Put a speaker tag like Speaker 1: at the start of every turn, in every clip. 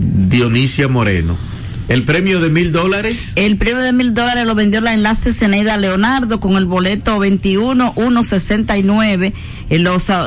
Speaker 1: Dionisia Moreno. ¿El premio de mil dólares?
Speaker 2: El premio de mil dólares lo vendió la enlace Ceneida Leonardo con el boleto 21169.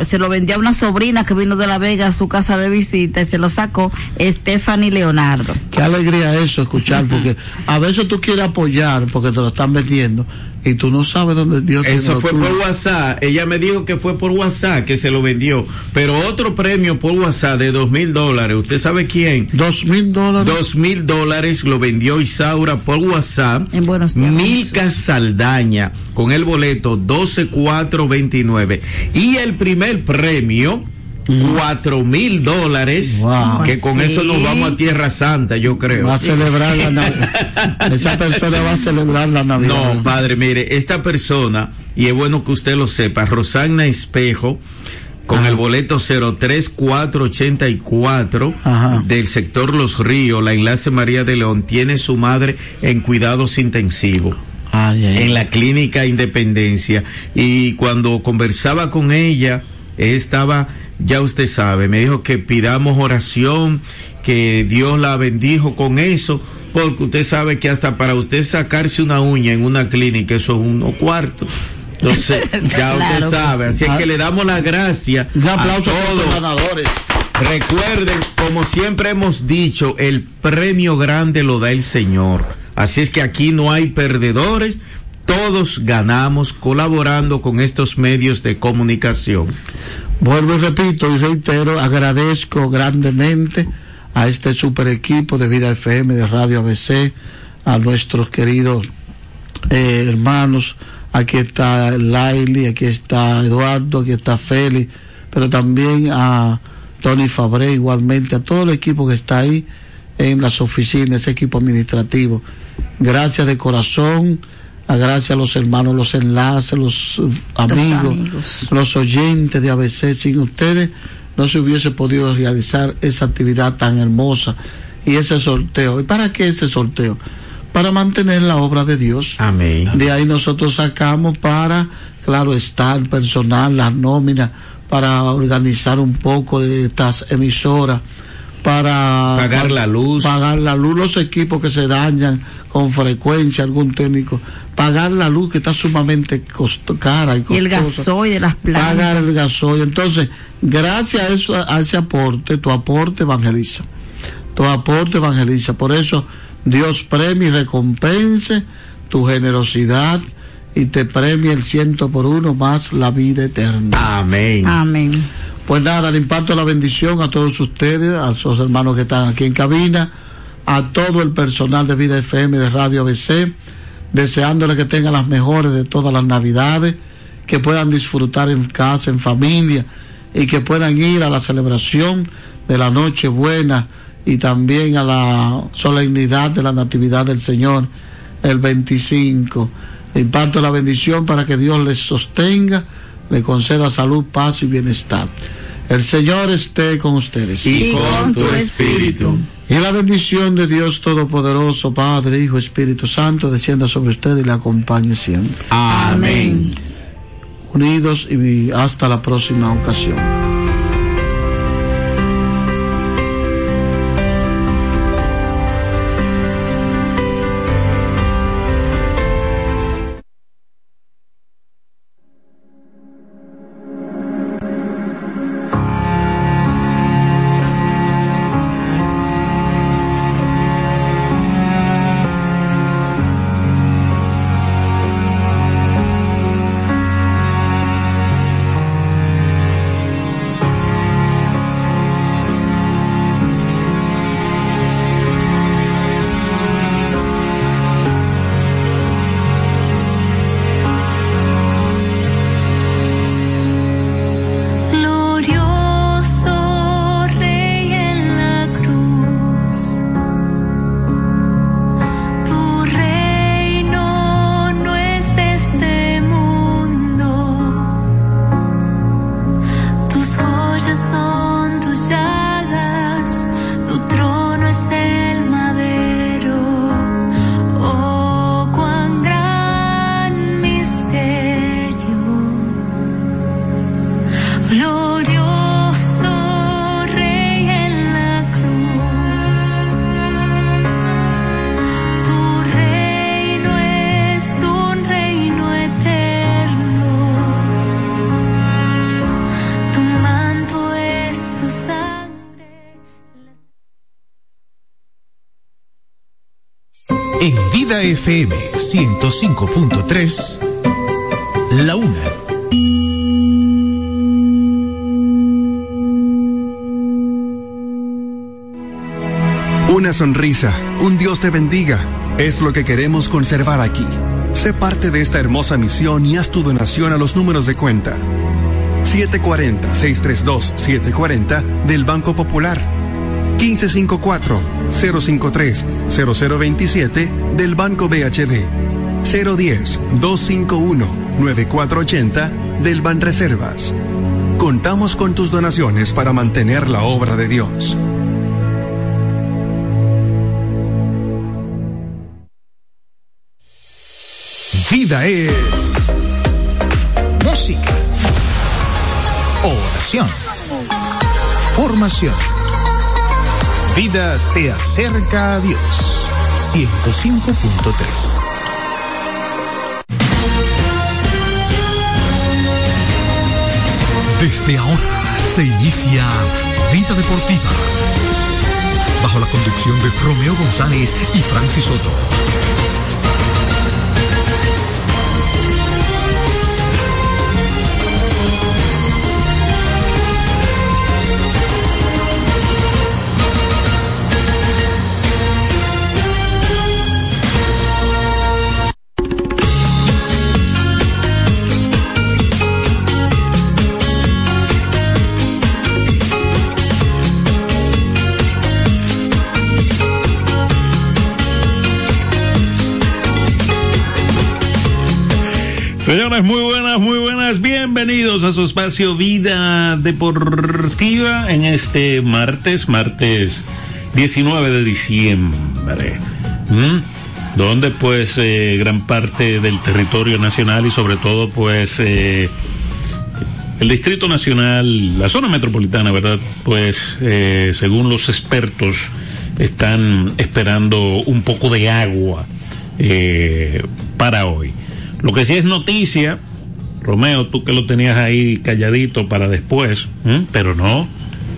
Speaker 2: se lo vendió a una sobrina que vino de La Vega a su casa de visita y se lo sacó Stephanie Leonardo.
Speaker 3: Qué alegría eso escuchar, porque a veces tú quieres apoyar porque te lo están vendiendo y tú no sabes dónde Dios
Speaker 1: Eso fue por WhatsApp. Ella me dijo que fue por WhatsApp que se lo vendió. Pero otro premio por WhatsApp de dos mil dólares. ¿Usted sabe quién?
Speaker 3: Dos mil dólares.
Speaker 1: Dos mil dólares lo vendió Isaura por WhatsApp.
Speaker 2: En buenos
Speaker 1: días. Milka Saldaña con el boleto 12429. Y el primer premio cuatro mil dólares que con eso nos vamos a Tierra Santa yo creo.
Speaker 3: Va a celebrar la Navidad esa persona va a celebrar la Navidad.
Speaker 1: No padre mire esta persona y es bueno que usted lo sepa Rosana Espejo con el boleto 03484 del sector Los Ríos, la enlace María de León, tiene su madre en cuidados intensivos. En la clínica Independencia. Y cuando conversaba con ella, estaba ya usted sabe, me dijo que pidamos oración, que Dios la bendijo con eso, porque usted sabe que hasta para usted sacarse una uña en una clínica, eso es uno cuarto. Entonces, ya usted sabe, así es que le damos la gracia
Speaker 3: Un aplauso a todos los ganadores.
Speaker 1: Recuerden, como siempre hemos dicho, el premio grande lo da el Señor. Así es que aquí no hay perdedores, todos ganamos colaborando con estos medios de comunicación.
Speaker 3: Vuelvo y repito y reitero, agradezco grandemente a este super equipo de Vida FM, de Radio ABC, a nuestros queridos eh, hermanos. Aquí está Laili, aquí está Eduardo, aquí está Félix, pero también a Tony Fabré, igualmente, a todo el equipo que está ahí en las oficinas, ese equipo administrativo. Gracias de corazón gracias a los hermanos, los enlaces, los amigos, los, oyentes de ABC. Sin ustedes no se hubiese podido realizar esa actividad tan hermosa y ese sorteo. ¿Y para qué ese sorteo? Para mantener la obra de Dios.
Speaker 1: Amén.
Speaker 3: De ahí nosotros sacamos para, claro, estar personal, las nóminas, para organizar un poco de estas emisoras para
Speaker 1: pagar la luz
Speaker 3: pagar la luz los equipos que se dañan con frecuencia algún técnico pagar la luz que está sumamente cara y, costosa,
Speaker 2: y el gasoil de las plantas.
Speaker 3: Pagar el gasoil. Entonces gracias a eso a ese aporte tu aporte evangeliza. Tu aporte evangeliza. Por eso Dios premia y recompense tu generosidad y te premia el ciento por uno más la vida eterna.
Speaker 1: Amén.
Speaker 2: Amén.
Speaker 3: Pues nada, le imparto la bendición a todos ustedes, a sus hermanos que están aquí en cabina, a todo el personal de Vida FM de Radio ABC, deseándole que tengan las mejores de todas las navidades, que puedan disfrutar en casa, en familia, y que puedan ir a la celebración de la Noche Buena y también a la solemnidad de la Natividad del Señor el 25. Le imparto la bendición para que Dios les sostenga le conceda salud, paz y bienestar. El Señor esté con ustedes.
Speaker 1: Y con tu espíritu.
Speaker 3: Y la bendición de Dios Todopoderoso, Padre, Hijo, Espíritu Santo, descienda sobre usted y le acompañe siempre.
Speaker 1: Amén.
Speaker 3: Unidos y hasta la próxima ocasión.
Speaker 4: FM 105.3, La Una.
Speaker 5: Una sonrisa, un Dios te bendiga, es lo que queremos conservar aquí. Sé parte de esta hermosa misión y haz tu donación a los números de cuenta 740-632-740 del Banco Popular. 1554-053-0027 del Banco BHD. 010-251-9480 del Banreservas. Contamos con tus donaciones para mantener la obra de Dios.
Speaker 4: Vida es música, oración, formación. Vida te acerca a Dios. 105.3
Speaker 6: Desde ahora se inicia Vida Deportiva. Bajo la conducción de Romeo González y Francis Soto.
Speaker 7: Señores, muy buenas, muy buenas. Bienvenidos a su espacio Vida Deportiva en este martes, martes 19 de diciembre. ¿Mm? Donde pues eh, gran parte del territorio nacional y sobre todo pues eh, el Distrito Nacional, la zona metropolitana, ¿verdad? Pues eh, según los expertos están esperando un poco de agua para hoy. Lo que sí es noticia, Romeo, tú que lo tenías ahí calladito para después, ¿eh? pero no,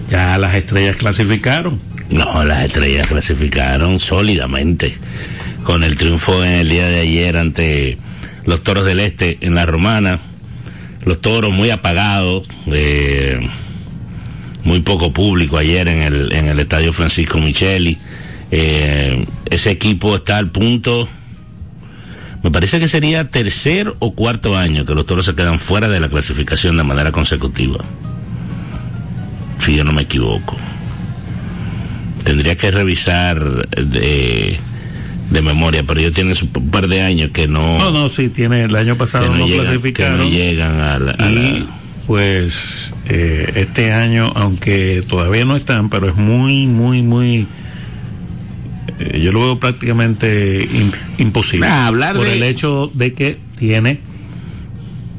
Speaker 7: ya las estrellas clasificaron.
Speaker 8: No, las estrellas clasificaron sólidamente con el triunfo en el día de ayer ante los Toros del Este en la Romana. Los Toros muy apagados, eh, muy poco público ayer en el, en el Estadio Francisco Micheli. Eh, ese equipo está al punto me parece que sería tercer o cuarto año que los toros se quedan fuera de la clasificación de manera consecutiva. Si yo no me equivoco. Tendría que revisar de, de memoria, pero ellos tienen un par de años que no.
Speaker 7: No, no, sí, tiene el año pasado no, no llegan, clasificaron.
Speaker 8: Que no llegan a la. A
Speaker 7: y
Speaker 8: la...
Speaker 7: pues eh, este año, aunque todavía no están, pero es muy, muy, muy eh, yo lo veo prácticamente imposible.
Speaker 8: Ah, hablar
Speaker 7: por
Speaker 8: de...
Speaker 7: el hecho de que tiene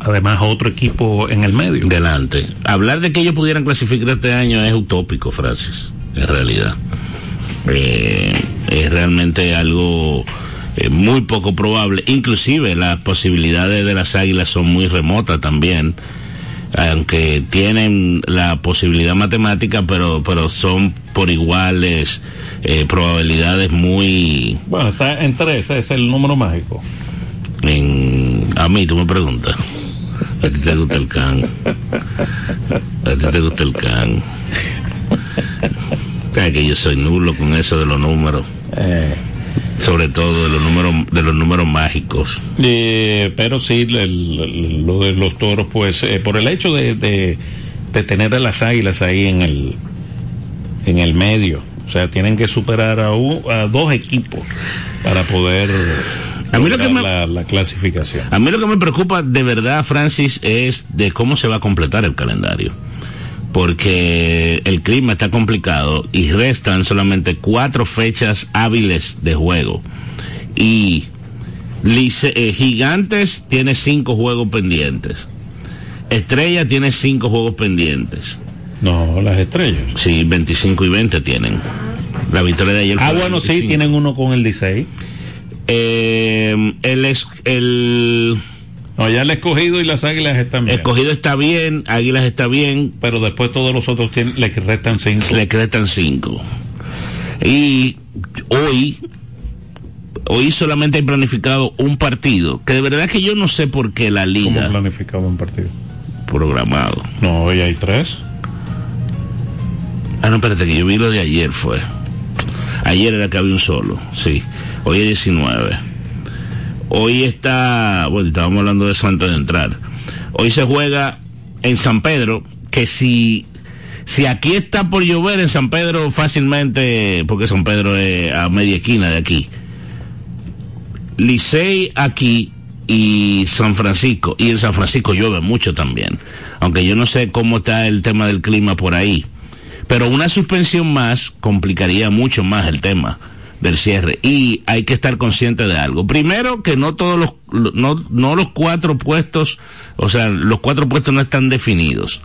Speaker 7: además otro equipo en el medio.
Speaker 8: Delante. Hablar de que ellos pudieran clasificar este año es utópico, Francis, en realidad. Eh, es realmente algo eh, muy poco probable. Inclusive las posibilidades de las águilas son muy remotas también aunque tienen la posibilidad matemática, pero, pero son por iguales eh, probabilidades muy...
Speaker 7: Bueno, está en tres, es el número mágico.
Speaker 8: En, a mí tú me preguntas. A ti te gusta el can. A ti te gusta el can. que yo soy nulo con eso de los números.
Speaker 7: Eh
Speaker 8: sobre todo de los números de los números mágicos.
Speaker 7: Eh, pero sí el, el, lo de los toros pues eh, por el hecho de, de, de, tener a las águilas ahí en el en el medio. O sea tienen que superar a, un, a dos equipos para poder
Speaker 8: a mí lo que me,
Speaker 7: la, la, clasificación.
Speaker 8: A mí lo que me preocupa de verdad Francis es de cómo se va a completar el calendario porque el clima está complicado y restan solamente cuatro fechas hábiles de juego. Y Lice, eh, Gigantes tiene cinco juegos pendientes. Estrella tiene cinco juegos pendientes.
Speaker 7: No, las estrellas.
Speaker 8: Sí, 25 y 20 tienen. La victoria de ayer.
Speaker 7: Ah, bueno, 25. sí, tienen uno con el 16.
Speaker 8: Eh, el, el
Speaker 7: no, ya el escogido y las águilas están bien.
Speaker 8: Escogido está bien, águilas está bien.
Speaker 7: Pero después todos los otros tienen, le restan cinco.
Speaker 8: Le restan cinco. Y hoy hoy solamente hay planificado un partido, que de verdad que yo no sé por qué la
Speaker 7: ¿Cómo
Speaker 8: liga
Speaker 7: planificado un partido?
Speaker 8: programado.
Speaker 7: No, hoy hay tres.
Speaker 8: Ah, no, espérate, que yo vi lo de ayer fue. Ayer era que había un solo, sí. Hoy es 19. Hoy está, bueno, estábamos hablando de eso antes de entrar. Hoy se juega en San Pedro, que si, si aquí está por llover en San Pedro fácilmente, porque San Pedro es a media esquina de aquí. Licey aquí y San Francisco, y en San Francisco llueve mucho también, aunque yo no sé cómo está el tema del clima por ahí. Pero una suspensión más complicaría mucho más el tema del cierre y hay que estar consciente de algo. Primero que no todos los no, no los cuatro puestos, o sea, los cuatro puestos no están definidos.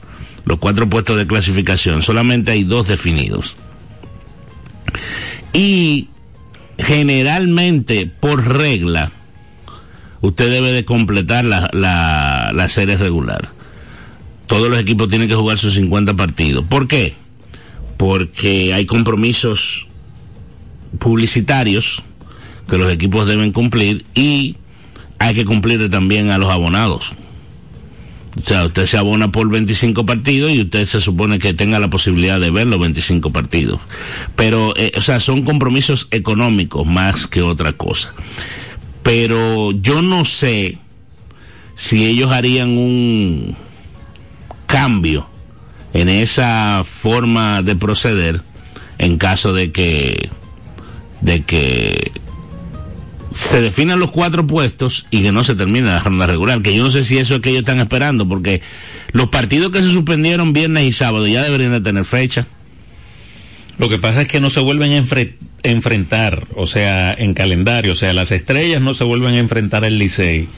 Speaker 8: Los cuatro puestos de clasificación, solamente hay dos definidos. Y generalmente por regla usted debe de completar la, la, la serie regular. Todos los equipos tienen que jugar sus 50 partidos. ¿Por qué? Porque hay compromisos publicitarios que los equipos deben cumplir y hay que cumplir también a los abonados. O sea, usted se abona por 25 partidos y usted se supone que tenga la posibilidad de ver los 25 partidos. Pero, eh, o sea, son compromisos económicos más que otra cosa. Pero yo no sé si ellos harían un cambio en esa forma de proceder en caso de que de que se definan los cuatro puestos y que no se termine la ronda regular, que yo no sé si eso es que ellos están esperando, porque los partidos que se suspendieron viernes y sábado ya deberían de tener fecha.
Speaker 7: Lo que pasa es que no se vuelven a enfre- enfrentar, o sea, en calendario, o sea, las estrellas no se vuelven a enfrentar al Licey,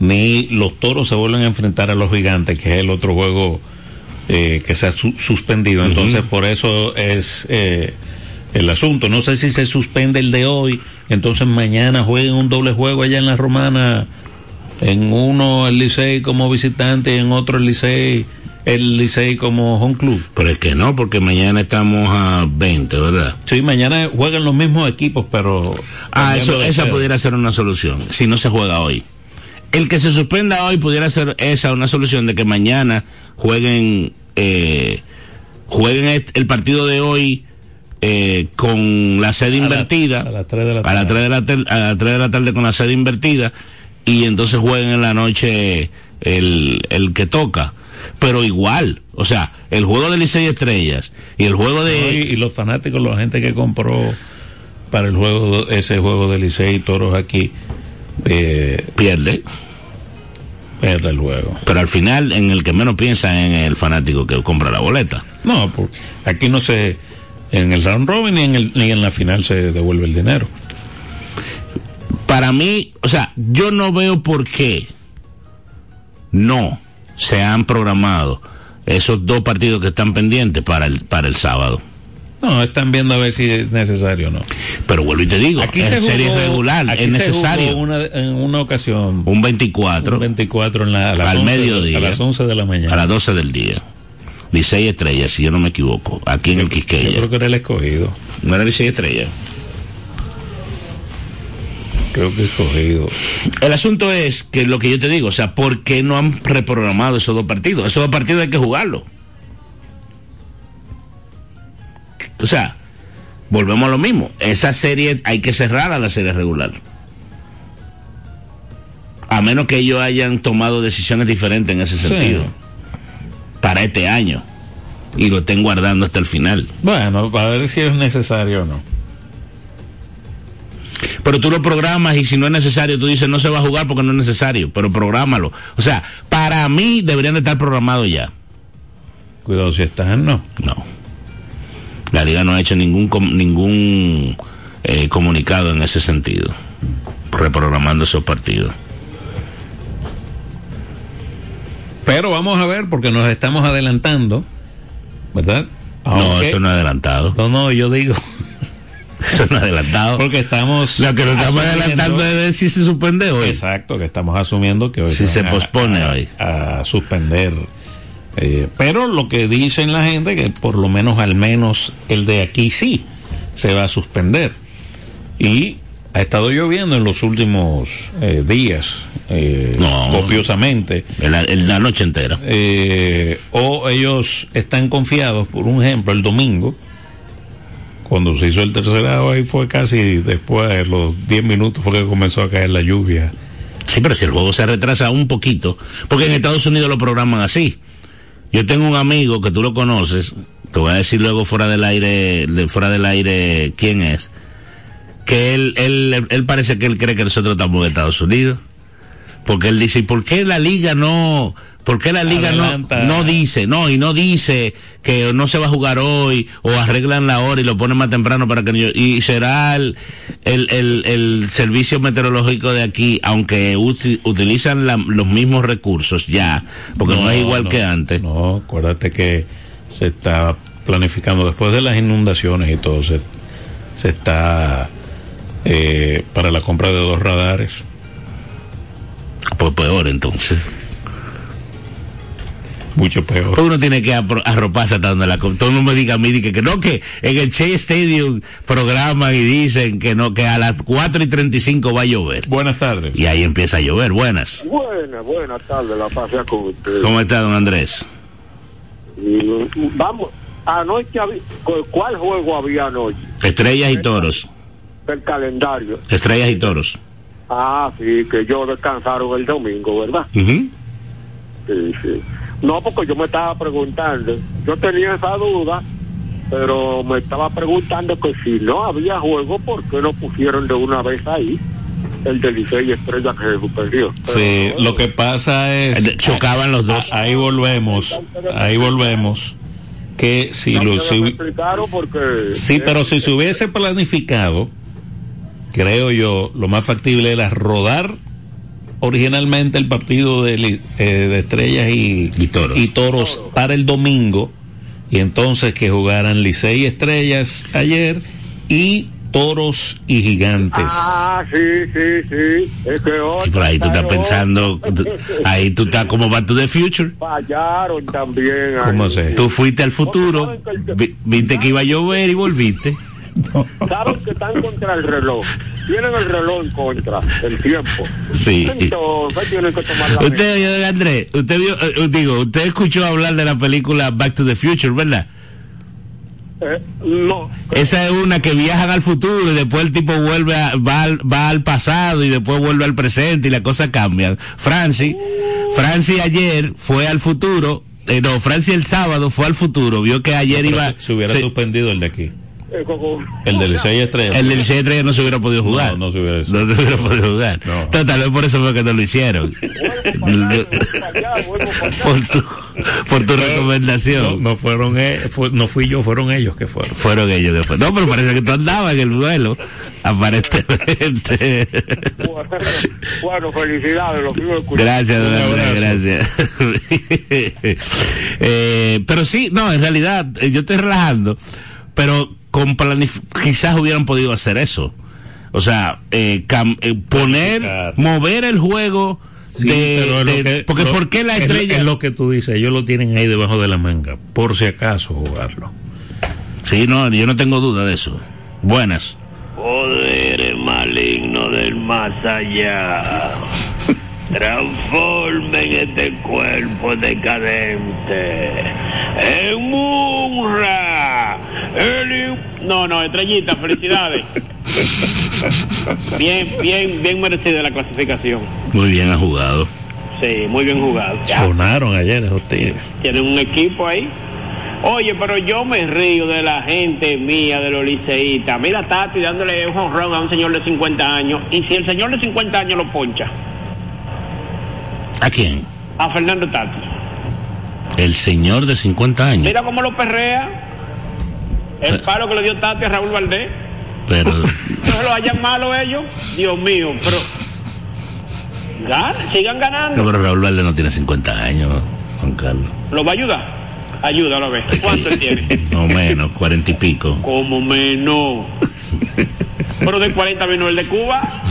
Speaker 7: ni los toros se vuelven a enfrentar a los gigantes, que es el otro juego eh, que se ha su- suspendido. Entonces, por eso es eh, el asunto. No sé si se suspende el de hoy, entonces mañana jueguen un doble juego allá en la Romana, en uno el Licey como visitante y en otro el Licey, el Licey como home club.
Speaker 8: Pero es que no, porque mañana estamos a 20, ¿verdad?
Speaker 7: Sí, mañana juegan los mismos equipos, pero...
Speaker 8: Ah, eso, esa pudiera ser una solución, si no se juega hoy. El que se suspenda hoy pudiera ser esa una solución de que mañana jueguen eh, jueguen el partido de hoy eh, con la sede
Speaker 7: A la-
Speaker 8: invertida
Speaker 7: a las 3 de la
Speaker 8: a las
Speaker 7: tarde.
Speaker 8: 3 de la tel- a las 3 de la tarde con la sede invertida y entonces jueguen en la noche el, el que toca. Pero igual, o sea, el juego de Licey Estrellas y el juego
Speaker 7: No, y,
Speaker 8: de...
Speaker 7: y los fanáticos, la gente que compró para el juego, ese juego de Licey y Toros aquí, eh,
Speaker 8: pierde.
Speaker 7: pierde el juego.
Speaker 8: Pero al final, en el que menos piensa en el fanático que compra la boleta.
Speaker 7: No, porque aquí no se, en el round robin ni en, el, ni en la final se devuelve el dinero.
Speaker 8: Para mí, o sea, yo no veo por qué no se han programado esos dos partidos que están pendientes para el, para el sábado.
Speaker 7: No, están viendo a ver si es necesario o no.
Speaker 8: Pero vuelvo y te digo,
Speaker 7: Aquí
Speaker 8: en
Speaker 7: se jugó,
Speaker 8: serie regular,
Speaker 7: aquí
Speaker 8: es
Speaker 7: se
Speaker 8: necesario.
Speaker 7: jugó una, en una ocasión,
Speaker 8: Un 24
Speaker 7: un 24 en la, a las
Speaker 8: al
Speaker 7: 11 de-
Speaker 8: mediodía.
Speaker 7: a las 11 de la mañana.
Speaker 8: a las 12 del día. Licey Estrella, si yo no me equivoco, aquí en el
Speaker 7: Yo
Speaker 8: Quisqueya.
Speaker 7: creo que era el escogido.
Speaker 8: ¿No era Licey Estrella?
Speaker 7: Creo que escogido.
Speaker 8: El asunto es que lo que yo te digo, o sea, ¿por qué no han reprogramado esos dos partidos? Esos dos partidos hay que jugarlos. O sea, volvemos a lo mismo. Esa serie hay que cerrar a la serie regular. A menos que ellos hayan tomado decisiones diferentes en ese
Speaker 7: Sí.
Speaker 8: Para este año. Y lo estén guardando hasta el final.
Speaker 7: Bueno, para ver si es necesario o no.
Speaker 8: Pero tú lo programas y si no es necesario, tú dices no se va a jugar porque no es necesario, pero prográmalo. O sea, para mí deberían de estar programados ya.
Speaker 7: Cuidado si están, no.
Speaker 8: No. La liga no ha hecho ningún ningún eh, comunicado en ese sentido, reprogramando esos partidos.
Speaker 7: Pero vamos a ver, porque nos estamos adelantando, ¿verdad?
Speaker 8: No, eso no es adelantado.
Speaker 7: No, no, yo digo,
Speaker 8: Eso no es adelantado.
Speaker 7: porque estamos.
Speaker 8: Lo que nos estamos adelantando es ver si se suspende hoy.
Speaker 7: Exacto, que estamos asumiendo que hoy
Speaker 8: Si se pospone
Speaker 7: a-
Speaker 8: hoy.
Speaker 7: A suspender. Eh, pero lo que dicen la gente, que por lo menos al menos el de aquí sí se va a suspender. Y ha estado lloviendo en los últimos eh, días, eh,
Speaker 8: No.
Speaker 7: copiosamente.
Speaker 8: En la, en la noche entera.
Speaker 7: Eh, o ellos están confiados, por un ejemplo, el domingo, cuando se hizo el tercer agua, ahí fue casi después de los 10 minutos fue que comenzó a caer la lluvia.
Speaker 8: Sí, pero si el juego se retrasa un poquito, porque en Estados Unidos lo programan así. Yo tengo un amigo que tú lo conoces, te voy a decir luego fuera del aire, de- fuera del aire quién es, que él, él, él parece que él cree que nosotros estamos en Estados Unidos, porque él dice, ¿y por qué la liga no, por qué la liga no,
Speaker 7: Adelanta.
Speaker 8: no dice, no, y no dice que no se va a jugar hoy, o arreglan la hora y lo ponen más temprano para que no- y será el, el, el, el servicio meteorológico de aquí, aunque uti- utilizan la- los mismos recursos ya, porque no, es igual
Speaker 7: no,
Speaker 8: que antes.
Speaker 7: No, acuérdate que se está planificando después de las inundaciones y todo, se, se está eh, para la compra de dos radares.
Speaker 8: Pues peor entonces.
Speaker 7: Mucho peor.
Speaker 8: Uno tiene que arroparse hasta donde la... co- Todo no me diga a mí que, que no, que en el Che Stadium programan y dicen que no, que a las 4 y 35 va a llover.
Speaker 7: Buenas tardes.
Speaker 8: Y ahí empieza a llover. Buenas.
Speaker 9: Buenas, buenas tardes, la pasé con usted.
Speaker 8: ¿Cómo está, don Andrés?
Speaker 9: Y, vamos, anoche, ¿cuál juego había anoche?
Speaker 8: Estrellas y toros.
Speaker 9: El calendario.
Speaker 8: Estrellas y toros.
Speaker 9: Ah, sí, que yo descansaron el domingo, ¿verdad? Sí, sí. No, porque yo me estaba preguntando, yo tenía esa duda, pero me estaba preguntando que si no había juego, ¿por qué no pusieron de una vez ahí el de Licey y Estrella que se suspendió?
Speaker 7: Sí,
Speaker 9: Pero,
Speaker 7: lo que pasa es...
Speaker 8: Eh, chocaban los dos.
Speaker 7: Ah, Ahí volvemos, ahí volvemos. Que si
Speaker 9: ya
Speaker 7: lo... si-. Sí, pero si se hubiese planificado, creo yo, lo más factible era rodar originalmente el partido de, eh, de estrellas y,
Speaker 8: Y toros.
Speaker 7: toros para el domingo y entonces que jugaran Licey y estrellas ayer y toros y gigantes.
Speaker 9: Ah, sí, sí, sí. Es que
Speaker 8: Y por ahí tú estás pensando, tú- ahí tú estás como Back to the Future.
Speaker 9: Fallaron también.
Speaker 7: ¿Cómo
Speaker 9: ahí.
Speaker 7: se?
Speaker 8: Tú fuiste al futuro, vi- viste que iba a llover y volviste.
Speaker 9: Saben que están contra el reloj. Tienen el reloj en contra, el tiempo.
Speaker 8: Sí.
Speaker 9: Entonces tienen que tomar la
Speaker 8: Usted Andrés, usted vio, eh, digo, usted escuchó hablar de la película Back to the Future, ¿verdad?
Speaker 9: Eh, no.
Speaker 8: Esa es una que viajan al futuro y después el tipo vuelve a, va, al, va al pasado y después vuelve al presente y las cosas cambian. Francis, Francis ayer fue al futuro, eh, no, Francis el sábado fue al futuro, vio que ayer iba,
Speaker 7: se, se hubiera
Speaker 8: se-
Speaker 7: suspendido el de aquí.
Speaker 9: Eh,
Speaker 7: El de Licey y estrellas.
Speaker 8: el del C3 no se hubiera podido jugar.
Speaker 7: No, no se hubiera-
Speaker 8: No se hubiera podido jugar.
Speaker 7: No.
Speaker 8: Tal vez por eso fue que no lo hicieron.
Speaker 9: Allá.
Speaker 8: por tu, por tu recomendación.
Speaker 7: no fueron e- fue- no fui yo, fueron ellos que fueron.
Speaker 8: Fueron ellos que fueron. No, pero parece que tú andabas en el vuelo. Aparentemente.
Speaker 9: Bueno, felicidades, los.
Speaker 8: Gracias, don gracias. Eh, pero sí, no, en realidad, eh, yo estoy relajando, pero con planif- quizás hubieran podido hacer eso. O sea, eh, cam- eh, poner,
Speaker 7: Planificar.
Speaker 8: mover el juego
Speaker 7: Sí,
Speaker 8: de,
Speaker 7: es
Speaker 8: de-
Speaker 7: que-
Speaker 8: porque
Speaker 7: lo-
Speaker 8: ¿por qué la
Speaker 7: es-
Speaker 8: estrella?
Speaker 7: Es, lo que tú dices, ellos lo tienen ahí debajo de la manga, por si acaso jugarlo.
Speaker 8: Sí, no, yo no tengo duda de eso. Buenas.
Speaker 10: Poder maligno del más allá. Transformen este cuerpo decadente en Munra. El No, no, estrellita, felicidades. Bien, bien, bien merecida la clasificación.
Speaker 8: Muy bien ha jugado.
Speaker 10: Sí, muy bien jugado. Ya,
Speaker 7: Sonaron ayer esos tigres.
Speaker 10: tienen un equipo ahí. Oye, pero yo me río de la gente mía, de los liceístas. Mira, Tati dándole un honrón a un señor de 50 años. Y si el señor de 50 años lo poncha,
Speaker 8: ¿A quién?
Speaker 10: a Fernando Tati.
Speaker 8: El señor de 50 años.
Speaker 10: Mira cómo lo perrea. El palo que le dio Tati a Raúl Valdés.
Speaker 8: Pero,
Speaker 10: No se lo hayan malo ellos. Dios mío, pero. Gana, sigan
Speaker 8: no,
Speaker 10: ganando.
Speaker 8: pero Raúl Valdés no tiene 50 años, Juan Carlos.
Speaker 10: ¿Lo va a ayudar? Ayúdalo a ver. ¿Cuánto tiene?
Speaker 8: No menos, cuarenta y pico.
Speaker 10: Como menos. Pero de 40 vino el de Cuba.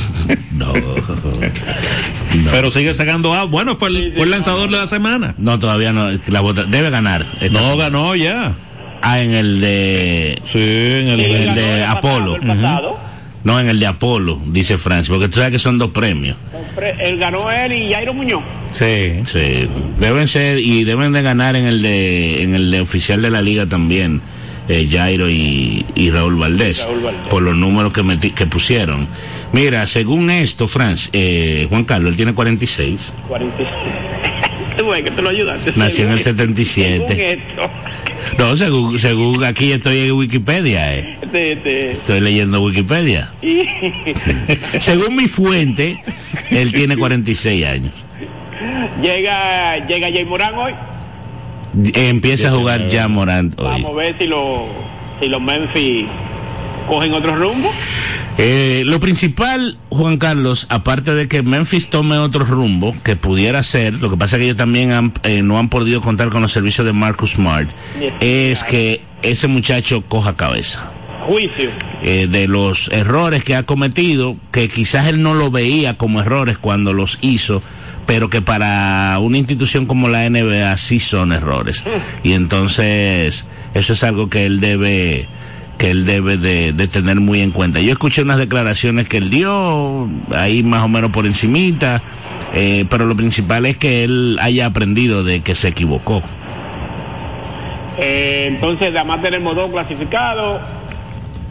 Speaker 8: No. No.
Speaker 7: Pero sigue sacando ah, Bueno, fue el, fue el lanzador de la semana.
Speaker 8: No, todavía no. La bota, debe ganar.
Speaker 7: No ganó ya.
Speaker 8: Ah, en el de.
Speaker 7: Sí, en el,
Speaker 8: el de
Speaker 10: el pasado,
Speaker 8: Apolo.
Speaker 10: el.
Speaker 8: No, en el de Apolo, dice Francis, porque tú sabes que son dos premios.
Speaker 10: Él ganó él y Jairo Muñoz.
Speaker 7: Sí.
Speaker 8: Sí, deben ser y deben de ganar en el de en el de oficial de la liga también. eh, Jairo y, y Raúl Valdés,
Speaker 10: Raúl Valdés.
Speaker 8: por los números que, meti- que pusieron. Mira, según esto, Franz, eh, Juan Carlos, él tiene 46,
Speaker 10: 46. Qué bueno que te lo ayudaste.
Speaker 8: nació en el
Speaker 10: Según
Speaker 8: 77.
Speaker 10: esto.
Speaker 8: No, según, según aquí estoy en Wikipedia, eh.
Speaker 10: Este, este.
Speaker 8: estoy leyendo Wikipedia. Según mi fuente, él tiene 46 años.
Speaker 10: llega, llega Jay Morán hoy.
Speaker 8: Empieza a jugar ya Morant hoy.
Speaker 10: Vamos a ver si, lo, si los Memphis cogen otro rumbo.
Speaker 8: Eh, lo principal, Juan Carlos, aparte de que Memphis tome otro rumbo, que pudiera ser, lo que pasa es que ellos también han, eh, no han podido contar con los servicios de Marcus Smart, es que ese muchacho coja cabeza.
Speaker 10: Juicio.
Speaker 8: eh, de los errores que ha cometido, que quizás él no lo veía como errores cuando los hizo, pero que para una institución como la NBA sí son errores. Y entonces eso es algo que él debe que él debe de, de tener muy en cuenta. Yo escuché unas declaraciones que él dio ahí más o menos por encimita, eh, pero lo principal es que él haya aprendido de que se equivocó.
Speaker 10: Eh, entonces, además tenemos dos clasificados,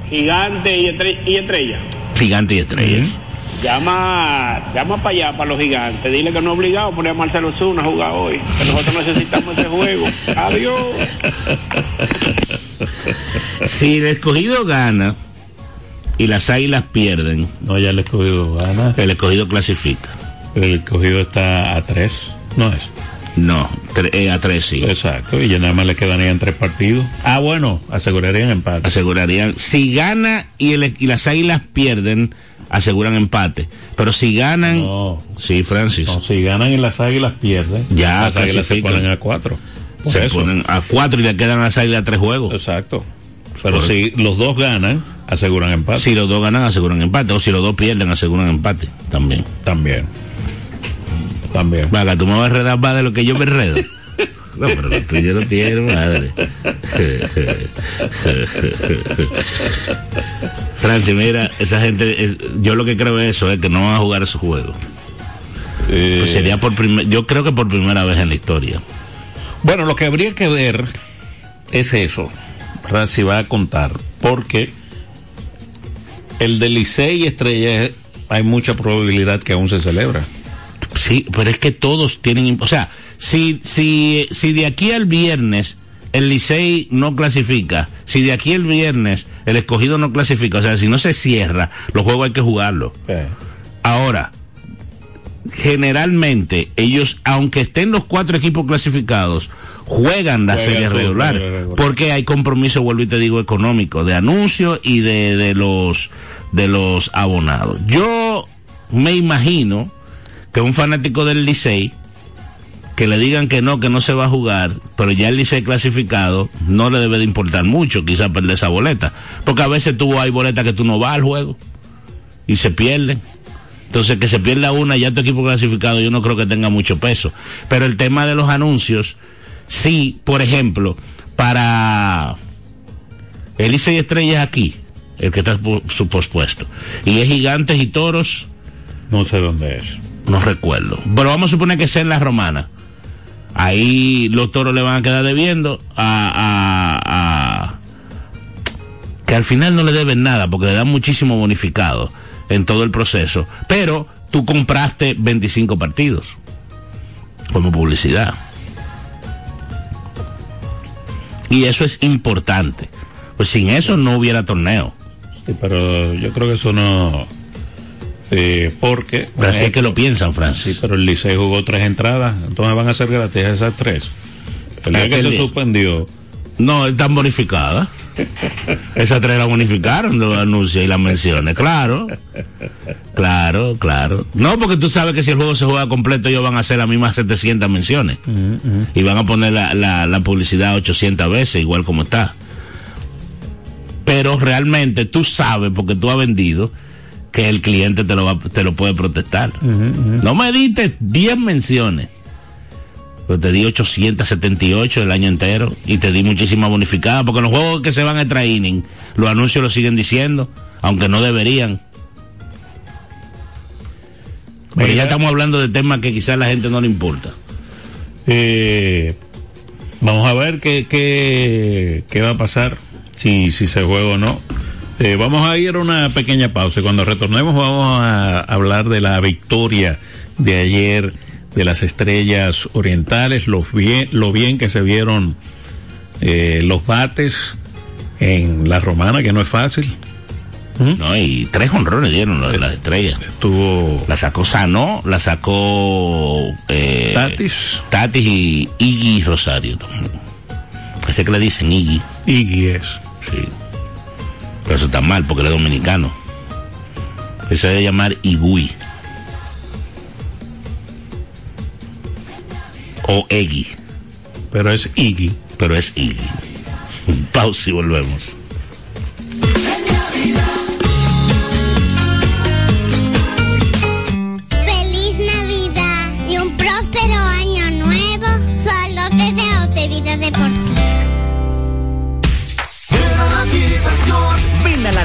Speaker 10: Gigante y, Estre- y Estrella.
Speaker 8: Gigante y estrellas.
Speaker 10: Llama, llama para allá, para los gigantes. Dile que no es obligado poner a Marcelo Zuna a jugar hoy. Que nosotros necesitamos ese juego. Adiós.
Speaker 8: Si el escogido gana y las águilas pierden,
Speaker 7: No, ya el escogido gana.
Speaker 8: el escogido clasifica.
Speaker 7: El escogido está a tres. No es.
Speaker 8: No, tre- eh, a tres sí.
Speaker 7: Exacto. Y ya nada más le quedarían tres partidos. Ah, bueno, asegurarían empate.
Speaker 8: Asegurarían. Si gana y, el- y las águilas pierden, aseguran empate. Pero si ganan,
Speaker 7: No.
Speaker 8: sí, Francis,
Speaker 7: No, si ganan y las águilas pierden,
Speaker 8: Ya,
Speaker 7: las águilas se ponen a cuatro.
Speaker 8: Se
Speaker 7: eso.
Speaker 8: ponen a cuatro y le quedan a las águilas tres juegos.
Speaker 7: Exacto. Pero
Speaker 8: Por-
Speaker 7: si los dos ganan, aseguran empate.
Speaker 8: Si los dos ganan, aseguran empate. O si los dos pierden, aseguran empate. También.
Speaker 7: También. También.
Speaker 8: Vaga, tú me vas a enredar más de lo que yo me enredo. No, pero lo tuyo no tiene madre. Francis, mira, esa gente, es- yo lo que creo es eso, es que no van a jugar esos juegos.
Speaker 7: Eh,
Speaker 8: Pues sería por primer, yo creo que por primera vez en la historia.
Speaker 7: Bueno, lo que habría que ver es eso. Si va a contar. Porque el de Licey y Estrella hay mucha probabilidad que aún se celebra.
Speaker 8: Sí, pero es que todos tienen, o sea, si, si, si de aquí al viernes el Licey no clasifica, si de aquí al viernes el escogido no clasifica, o sea, si no se cierra, los juegos hay que jugarlos. Ahora, generalmente ellos, aunque estén los cuatro equipos clasificados, juegan la
Speaker 7: Juegan
Speaker 8: serie regular,
Speaker 7: regular.
Speaker 8: porque hay compromiso, vuelvo y te digo, económico, de anuncio y de, de los de los abonados. Yo me imagino que un fanático del Licey que le digan que no, que no se va a jugar, pero ya el Licey clasificado, no le debe de importar mucho, quizás perder esa boleta, porque a veces tú hay boletas que tú no vas al juego y se pierden. Entonces, que se pierda una, ya tu equipo clasificado, yo no creo que tenga mucho peso. Pero el tema de los anuncios, sí, por ejemplo, para el Licey Estrellas aquí, el que está su pospuesto, y es Gigantes y Toros,
Speaker 7: No sé dónde es.
Speaker 8: no recuerdo. Pero vamos a suponer que sea en la romana. Ahí los toros le van a quedar debiendo a, que al final no le deben nada porque le dan muchísimo bonificado en todo el proceso. Pero tú compraste 25 partidos como publicidad. Y eso es importante. Pues sin eso no hubiera torneo.
Speaker 7: Sí, pero yo creo que eso no. Eh, porque.
Speaker 8: Pero así es que lo piensan, Francis.
Speaker 7: Sí, pero el Licey jugó tres entradas, entonces van a ser gratis esas tres. El día
Speaker 8: Es
Speaker 7: que se suspendió,
Speaker 8: No, están bonificadas. Esas tres la bonificaron, los anuncios y las menciones. Claro. Claro, claro. No, porque tú sabes que si el juego se juega completo, ellos van a hacer las mismas 700 menciones. Y van a poner la, la, la publicidad 800 veces, igual como está. Pero realmente tú sabes, porque tú has vendido, que el cliente te lo, va, te lo puede protestar. No me diste 10 menciones. Pero te di 878 el año entero y te di muchísima bonificada porque los juegos que se van a extra inning, los anuncios lo siguen diciendo. aunque no deberían. Pero ya estamos hablando de temas que quizás a la gente no le importa.
Speaker 7: Eh, vamos a ver qué, qué, qué va a pasar, si, si se juega o no. Eh, vamos a ir a una pequeña pausa. y Cuando retornemos vamos a hablar de la victoria de ayer de las estrellas orientales, lo bien, lo bien que se vieron eh, los bates en la romana, que no es fácil.
Speaker 8: No, y tres honrones dieron los de las estrellas.
Speaker 7: Tuvo.
Speaker 8: La sacó Sano, la sacó. Eh,
Speaker 7: Tatis.
Speaker 8: Tatis y Iggy Rosario. Ese que le dicen Iggy.
Speaker 7: Iggy es.
Speaker 8: Sí. Pero eso está mal porque él es dominicano. Se debe llamar Igui. O Eggy.
Speaker 7: Pero es Iggy.
Speaker 8: Pero es Iggy. Pausa y volvemos.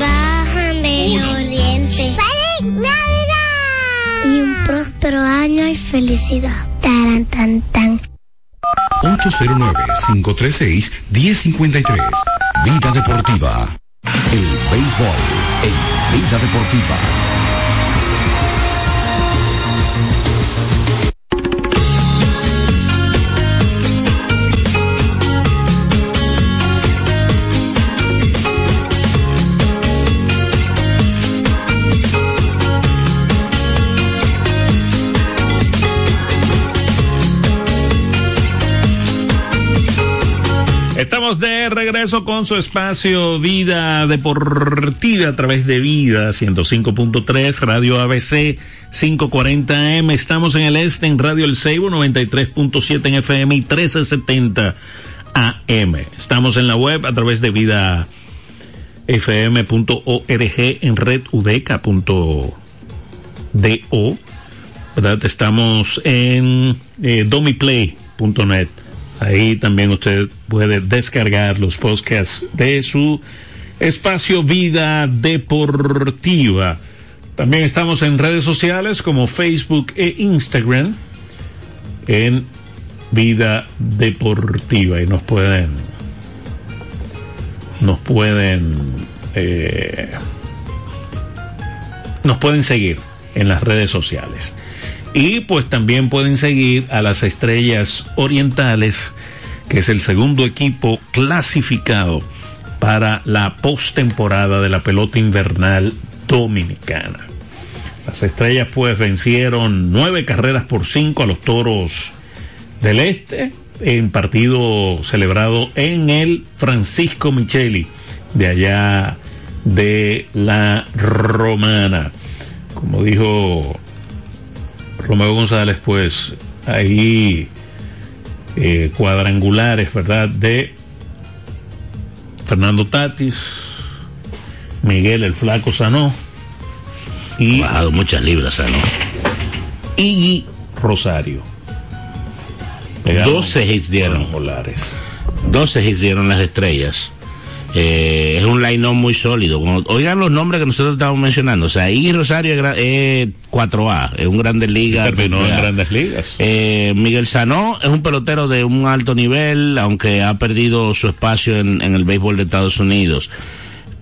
Speaker 11: Bajan del oriente. ¡Feliz Navidad! Y un próspero año y felicidad. Taran, tan, tan.
Speaker 12: 809-536-1053. Vida deportiva. El béisbol en Vida deportiva.
Speaker 7: De regreso con su espacio Vida Deportiva a través de Vida 105.3, Radio ABC 540M. Estamos en el este en Radio El Seibo 93.7 en FM y 1370 AM. Estamos en la web a través de Vida fm.org en redudeca.do. ¿verdad? Estamos en eh, domiplay.net. Ahí también usted puede descargar los podcasts de su espacio Vida Deportiva. También estamos en redes sociales como Facebook e Instagram en Vida Deportiva y nos pueden nos pueden eh, nos pueden seguir en las redes sociales. Y pues también pueden seguir a las Estrellas Orientales, que es el segundo equipo clasificado para la postemporada de la pelota invernal dominicana. Las Estrellas pues vencieron nueve carreras por cinco a los Toros del Este en partido celebrado en el Francisco Micheli de allá de la Romana. Como dijo Romeo González, pues ahí eh, cuadrangulares, ¿verdad? De Fernando Tatis, Miguel el Flaco Sanó y.
Speaker 8: bajado muchas libras, Sanó.
Speaker 7: Y Rosario.
Speaker 8: 12 hits dieron. 12 hits dieron las estrellas. Eh, es un line-up muy sólido. Oigan los nombres que nosotros estamos mencionando. O sea, Iggy Rosario es eh, 4A, es un Grandes Ligas.
Speaker 7: Terminó en Grandes Ligas.
Speaker 8: Eh, Miguel Sanó es un pelotero de un alto nivel, aunque ha perdido su espacio en, en el béisbol de Estados Unidos.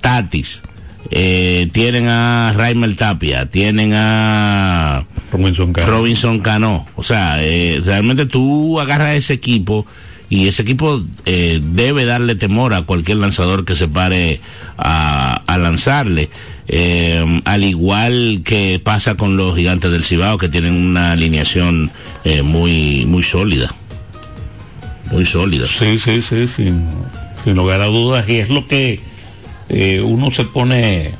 Speaker 8: Tatis, eh, tienen a Raimel Tapia, tienen a
Speaker 7: Robinson Cano.
Speaker 8: Robinson Cano. O sea, eh, realmente tú agarras ese equipo y ese equipo eh, debe darle temor a cualquier lanzador que se pare a, a lanzarle. Eh, al igual que pasa con los gigantes del Cibao, que tienen una alineación eh, muy, muy sólida. Muy sólida.
Speaker 7: Sí, sí, sí, sin, sin lugar a dudas. Y es lo que eh, uno se pone,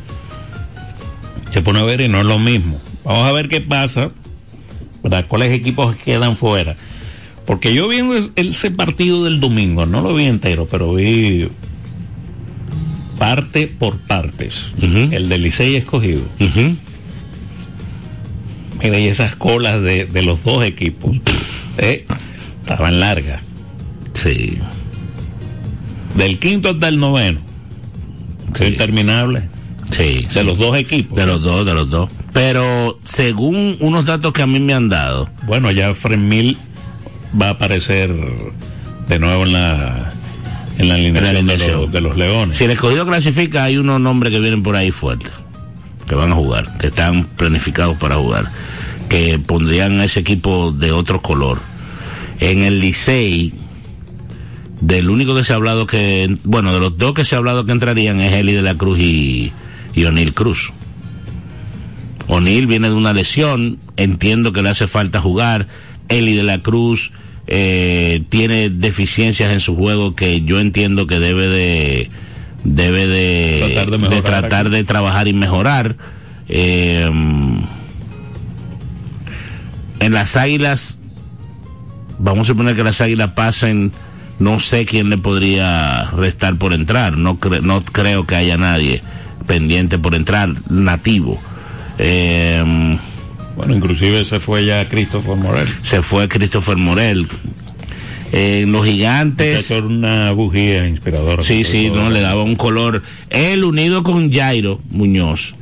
Speaker 7: se pone a ver y no es lo mismo. Vamos a ver qué pasa. ¿Cuáles equipos quedan fuera? Porque yo vi es- ese partido del domingo, no lo vi entero, pero vi parte por partes. El del Licey escogido. Mira, y esas colas de, de los dos equipos eh, estaban largas.
Speaker 8: Sí.
Speaker 7: Del quinto hasta el noveno. Interminable.
Speaker 8: Sí.
Speaker 7: De los dos equipos.
Speaker 8: De los dos, de los dos. Pero según unos datos que a mí me han dado.
Speaker 7: Bueno, ya Fremil va a aparecer de nuevo en la en la alineación, de, los, de los Leones.
Speaker 8: Si el escogido clasifica, hay unos nombres que vienen por ahí fuertes, que van a jugar, que están planificados para jugar, que pondrían a ese equipo de otro color. En el Licey, del único que se ha hablado que, bueno, de los dos que se ha hablado que entrarían es Eli de la Cruz y, y O'Neill Cruz. O'Neill viene de una lesión, entiendo que le hace falta jugar. Eli de la Cruz eh, tiene deficiencias en su juego que yo entiendo que debe de debe de
Speaker 7: Tratar de mejorar
Speaker 8: tratar de trabajar y mejorar. Eh, en las Águilas, vamos a suponer que las Águilas pasen, no sé quién le podría restar por entrar, no, cre- no creo que haya nadie pendiente por entrar, nativo. Eh,
Speaker 7: bueno, inclusive se fue ya Christopher Morel.
Speaker 8: Se fue Christopher Morel. Eh, en los gigantes.
Speaker 7: Una bujía inspiradora.
Speaker 8: Sí, sí, no, le daba un color. Él unido con Jairo Muñoz,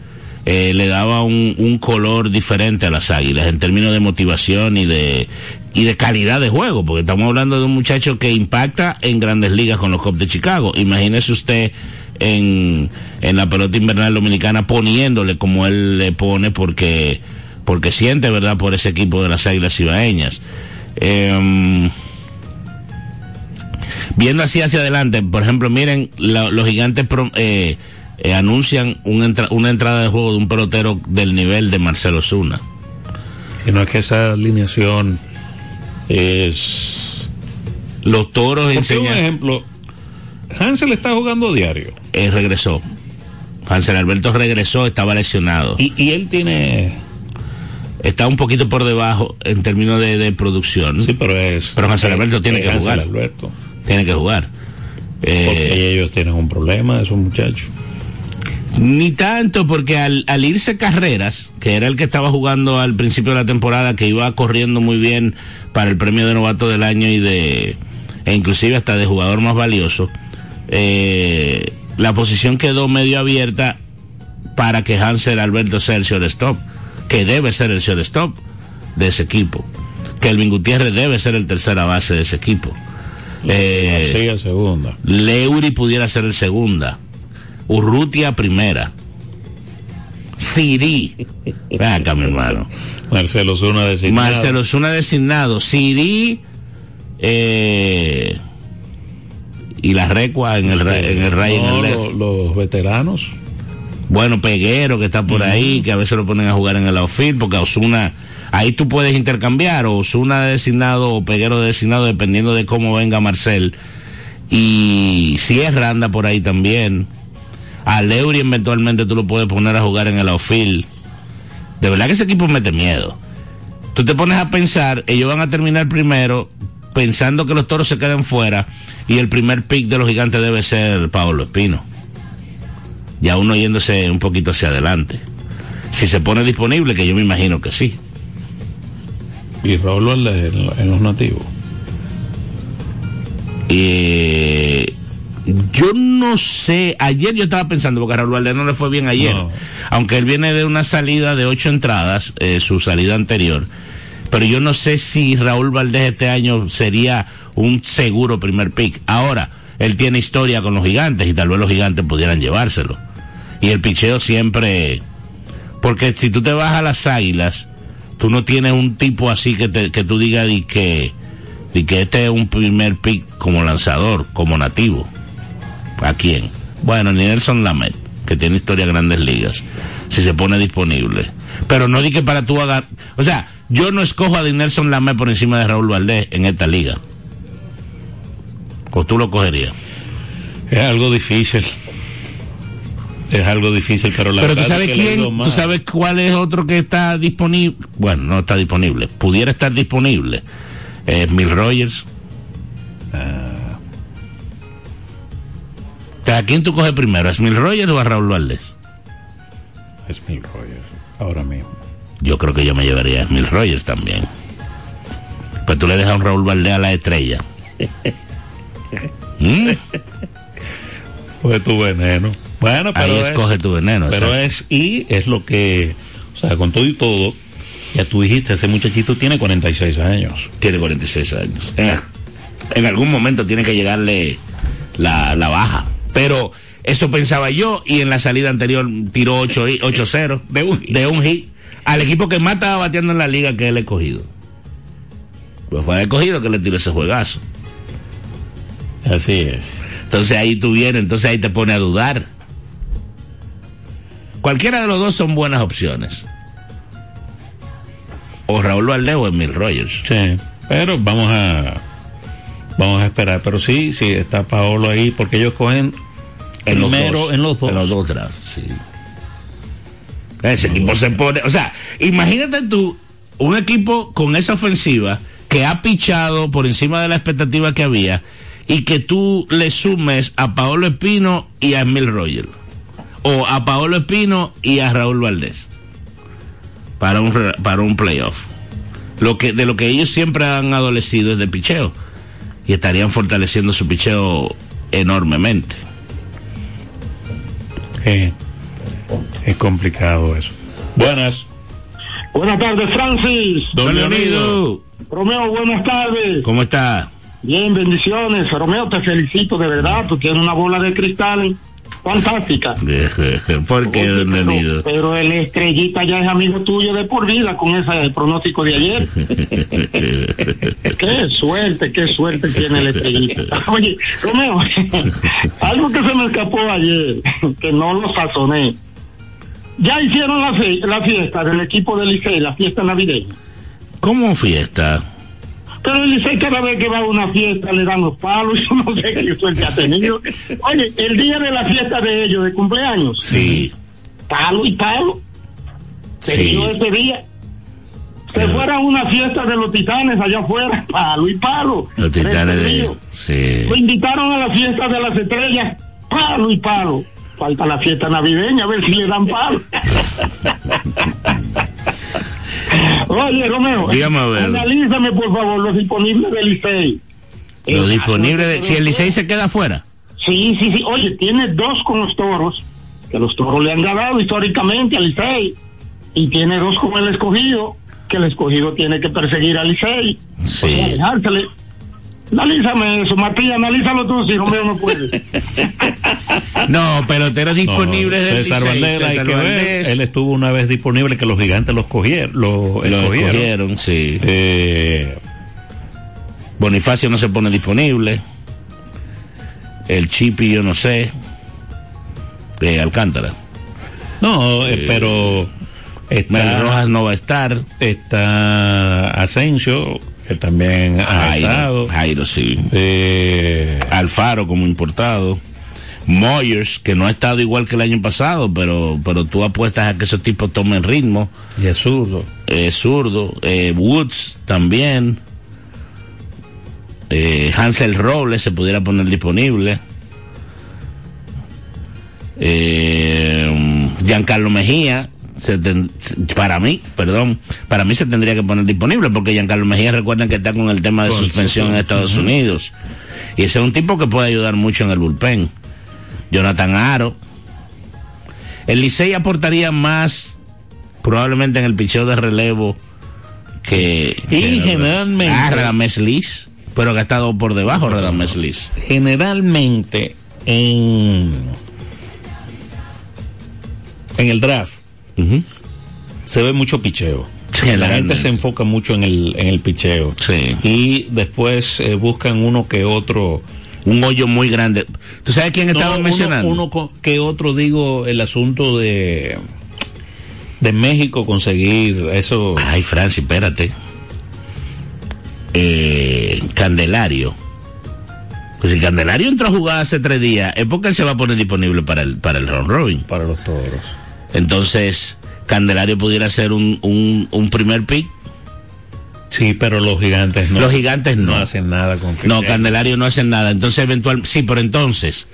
Speaker 8: eh, le daba un, un color diferente a las águilas en términos de motivación y de, y de calidad de juego, porque estamos hablando de un muchacho que impacta en grandes ligas con los Cubs de Chicago. Imagínese usted en, en la pelota invernal dominicana poniéndole como él le pone porque, porque siente, ¿verdad?, por ese equipo de las águilas ibaeñas. Em, viendo así hacia adelante, por ejemplo, miren, la- los gigantes pro- eh, eh, anuncian una, entra- una entrada de juego de un pelotero del nivel de Marcelo Zuna.
Speaker 7: Sino es que esa alineación es.
Speaker 8: Los toros
Speaker 7: Porque un
Speaker 8: enseñan.
Speaker 7: ejemplo, Hansel está jugando diario.
Speaker 8: Eh, regresó. Hansel Alberto regresó, estaba lesionado.
Speaker 7: Y, y él tiene.
Speaker 8: Está un poquito por debajo en términos de, de producción.
Speaker 7: Sí, pero es.
Speaker 8: Pero Hansel
Speaker 7: es-
Speaker 8: Alberto tiene
Speaker 7: es
Speaker 8: que
Speaker 7: Hansel
Speaker 8: jugar.
Speaker 7: Alberto.
Speaker 8: Tiene que jugar. Eh,
Speaker 7: Porque ellos tienen un problema, esos muchachos.
Speaker 8: Ni tanto, porque al, al irse Carreras, que era el que estaba jugando al principio de la temporada, que iba corriendo muy bien para el premio de novato del año y de, e inclusive hasta de jugador más valioso, eh, la posición quedó medio abierta para que Hansel Alberto sea el shortstop, que debe ser el shortstop de ese equipo, que Elvin Gutiérrez debe ser el tercera base de ese equipo. Eh,
Speaker 7: García segunda.
Speaker 8: Leury pudiera ser el segunda. Urrutia primera. Siri. Ven acá, mi hermano.
Speaker 7: Marcelo Zuna designado.
Speaker 8: Marcelo Zuna designado. Siri. Eh, y la recua en el, en el Ray en el left.
Speaker 7: los, los veteranos.
Speaker 8: Bueno, Peguero que está por ahí, que a veces lo ponen a jugar en el outfield, porque Osuna, ahí tú puedes intercambiar, o Osuna designado o Peguero designado, dependiendo de cómo venga Marcel. Y Sierra anda por ahí también. A Leury eventualmente tú lo puedes poner a jugar en el outfield. De verdad que ese equipo mete miedo. Tú te pones a pensar, ellos van a terminar primero pensando que los toros se queden fuera y el primer pick de los gigantes debe ser Pablo Espino ya uno yéndose un poquito hacia adelante. Si se pone disponible, que yo me imagino que sí.
Speaker 7: Y Raúl Valdez en, en los nativos.
Speaker 8: Eh, yo no sé, ayer yo estaba pensando, porque a Raúl Valdés no le fue bien ayer,
Speaker 7: No.
Speaker 8: aunque él viene de una salida de ocho entradas, eh, su salida anterior, pero yo no sé si Raúl Valdés este año sería un seguro primer pick. Ahora, él tiene historia con los gigantes y tal vez los gigantes pudieran llevárselo. Y el picheo siempre. Porque si tú te vas a las águilas, tú no tienes un tipo así que, te, que tú digas y que, y que este es un primer pick como lanzador, como nativo. ¿A quién? Bueno, ni Nelson Lamet, que tiene historia en grandes ligas, si se pone disponible. Pero no di que para tú hagas. O sea, yo no escojo a Nelson Lamet por encima de Raúl Valdés en esta liga. ¿O tú lo cogerías?
Speaker 7: Es algo difícil. Es algo difícil, pero la
Speaker 8: Pero tú sabes
Speaker 7: es que
Speaker 8: quién, tú sabes cuál es otro que está disponible. Bueno, no está disponible. Pudiera estar disponible. Es Mil Rogers. ¿A quién tú coges primero? ¿A Smil Rogers o a Raúl Valdés?
Speaker 7: Es Mil Rogers, ahora mismo.
Speaker 8: Yo creo que yo me llevaría a Smil Rogers también. Pues tú le dejas a un Raúl Valdés a la estrella. ¿Mm?
Speaker 7: Coge tu veneno. Bueno, pero
Speaker 8: Ahí
Speaker 7: es-
Speaker 8: escoge tu veneno.
Speaker 7: Pero es, y es lo que, o sea, con todo y todo, ya tú dijiste, ese muchachito tiene 46 años.
Speaker 8: Tiene 46 años. En, en algún momento tiene que llegarle la, la baja. Pero eso pensaba yo y en la salida anterior tiró 8 y- 8-0 de un, de un hit al equipo que más estaba bateando en la liga que él escogido. Pues fue el escogido que le tiró ese juegazo.
Speaker 7: Así es.
Speaker 8: Entonces ahí tú vienes, entonces ahí te pone a dudar. Cualquiera de los dos son buenas opciones. O Raúl Valdés o Emil Rogers.
Speaker 7: Sí, pero vamos a vamos a esperar. Pero sí, sí, está Paolo ahí, porque ellos cogen
Speaker 8: En los
Speaker 7: primero
Speaker 8: dos.
Speaker 7: en los dos.
Speaker 8: En los dos drafts, sí. Ese equipo se pone, o sea, imagínate tú un equipo con esa ofensiva que ha pichado por encima de la expectativa que había y que tú le sumes a Paolo Espino y a Emil Roger o a Paolo Espino y a Raúl Valdés para un re- para un playoff. Lo que de lo que ellos siempre han adolecido es de picheo y estarían fortaleciendo su picheo enormemente.
Speaker 7: Sí. Es complicado eso. Buenas.
Speaker 13: Buenas tardes, Francis.
Speaker 8: Don Leonido.
Speaker 13: Romeo, buenas tardes.
Speaker 8: ¿Cómo está?
Speaker 13: Bien, bendiciones. Romeo, te felicito de verdad. Tú tienes una bola de cristal fantástica.
Speaker 8: ¿Por qué, Leonido?
Speaker 13: Pero el estrellita ya es amigo tuyo de por vida con ese pronóstico de ayer. Qué suerte, qué suerte tiene el estrellita. Oye, Romeo, algo que se me escapó ayer, que no lo sazoné. Ya hicieron la, fe- la fiesta del equipo del Licey, la fiesta navideña.
Speaker 8: ¿Cómo fiesta?
Speaker 13: Pero Licey cada vez que va a una fiesta le dan los palos, yo no sé qué suerte ha tenido. Oye, el día de la fiesta de ellos, de cumpleaños,
Speaker 8: Sí.
Speaker 13: palo y palo, se
Speaker 8: Sí.
Speaker 13: dio ese día. Se fuera a una fiesta de los titanes allá afuera, palo y palo.
Speaker 8: Los titanes de...
Speaker 13: Entretenido.
Speaker 8: Sí.
Speaker 13: Lo invitaron a la fiesta de las estrellas, palo y palo. Falta la fiesta navideña, a ver si le dan palo. Oye, Romeo,
Speaker 8: Dígame a ver.
Speaker 13: analízame por favor los disponibles del Licey.
Speaker 8: Lo disponible de... Si el Licey se queda afuera.
Speaker 13: Sí, sí, sí. Oye, tiene dos con los toros, que los toros le han ganado históricamente al Licey. Y tiene dos con el escogido, que el escogido tiene que perseguir al Licey.
Speaker 8: Sí.
Speaker 13: Analízame eso, Matías, analízalo tú si Romeo no puede.
Speaker 8: No, peloteros disponibles del
Speaker 7: César Valdera, hay que ver.
Speaker 8: Valdés.
Speaker 7: Él estuvo una vez disponible que los gigantes los cogieron. Lo,
Speaker 8: Lo
Speaker 7: escogieron.
Speaker 8: escogieron, sí.
Speaker 7: Eh,
Speaker 8: Bonifacio no se pone disponible. El Chipi, yo no sé. Eh, Alcántara.
Speaker 7: no, eh, pero
Speaker 8: Mel
Speaker 7: está,
Speaker 8: Rojas no va a estar.
Speaker 7: está Asensio, que también ha
Speaker 8: Jairo,
Speaker 7: estado.
Speaker 8: Jairo, sí.
Speaker 7: Eh,
Speaker 8: Alfaro como importado. Moyers, que no ha estado igual que el año pasado, pero, pero tú apuestas a que esos tipos tomen ritmo.
Speaker 7: y es zurdo.
Speaker 8: Eh, zurdo. Eh, Woods también. Eh, Hansel Robles se pudiera poner disponible. Eh, Giancarlo Mejía, se ten- para mí, perdón, para mí se tendría que poner disponible porque Giancarlo Mejía recuerden que está con el tema de suspensión en. Estados. Unidos. Y ese es un tipo que puede ayudar mucho en el bullpen. Jonathan Aro. El Licey aportaría más probablemente en el picheo de relevo que...
Speaker 7: Y
Speaker 8: que-
Speaker 7: generalmente-
Speaker 8: Ah, Liz, pero que ha estado por debajo Radamés Liz.
Speaker 7: Generalmente en en el draft se ve mucho picheo. la gente se enfoca mucho en el, en el picheo. Y después eh, buscan uno que otro.
Speaker 8: Un hoyo muy grande. ¿Tú sabes quién estaba mencionando?
Speaker 7: Uno, que otro, digo, el asunto de de México conseguir eso.
Speaker 8: Ay, Francis, espérate. Eh, Candelario. Pues si Candelario entró a jugar hace tres días, es porque él se va a poner disponible para el, para el round robin.
Speaker 7: Para los toros.
Speaker 8: Entonces, Candelario pudiera ser un, un, un primer pick.
Speaker 7: Sí, pero los gigantes no.
Speaker 8: Los gigantes no.
Speaker 7: hacen nada con
Speaker 8: No. Candelario no hace nada. Entonces, eventual, sí, pero entonces,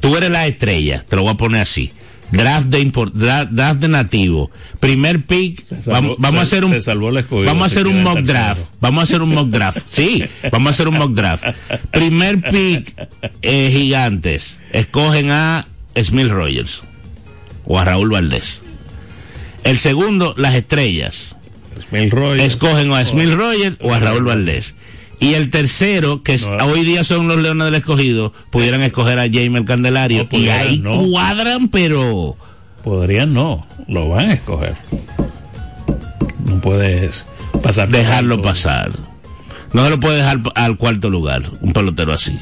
Speaker 8: tú eres la estrella, te lo voy a poner así. Draft de import, draft, draft de nativo. Primer pick,
Speaker 7: salvó-
Speaker 8: vamos, vamos a hacer un vamos a hacer un mock draft. Vamos a hacer un mock draft. Sí, vamos a hacer un mock draft. Primer pick eh, gigantes. Escogen a Smith Rogers o a Raúl Valdés. El segundo, las estrellas. Escogen o a Smith Rogers o a Raúl Valdés. Y el tercero, que hoy día son los Leones del Escogido, pudieran escoger a Jamer Candelario. y ahí cuadran, pero...
Speaker 7: Podrían no, lo van a escoger. No puedes pasar.
Speaker 8: Dejarlo pasar. No se lo puede dejar al cuarto lugar, un pelotero así.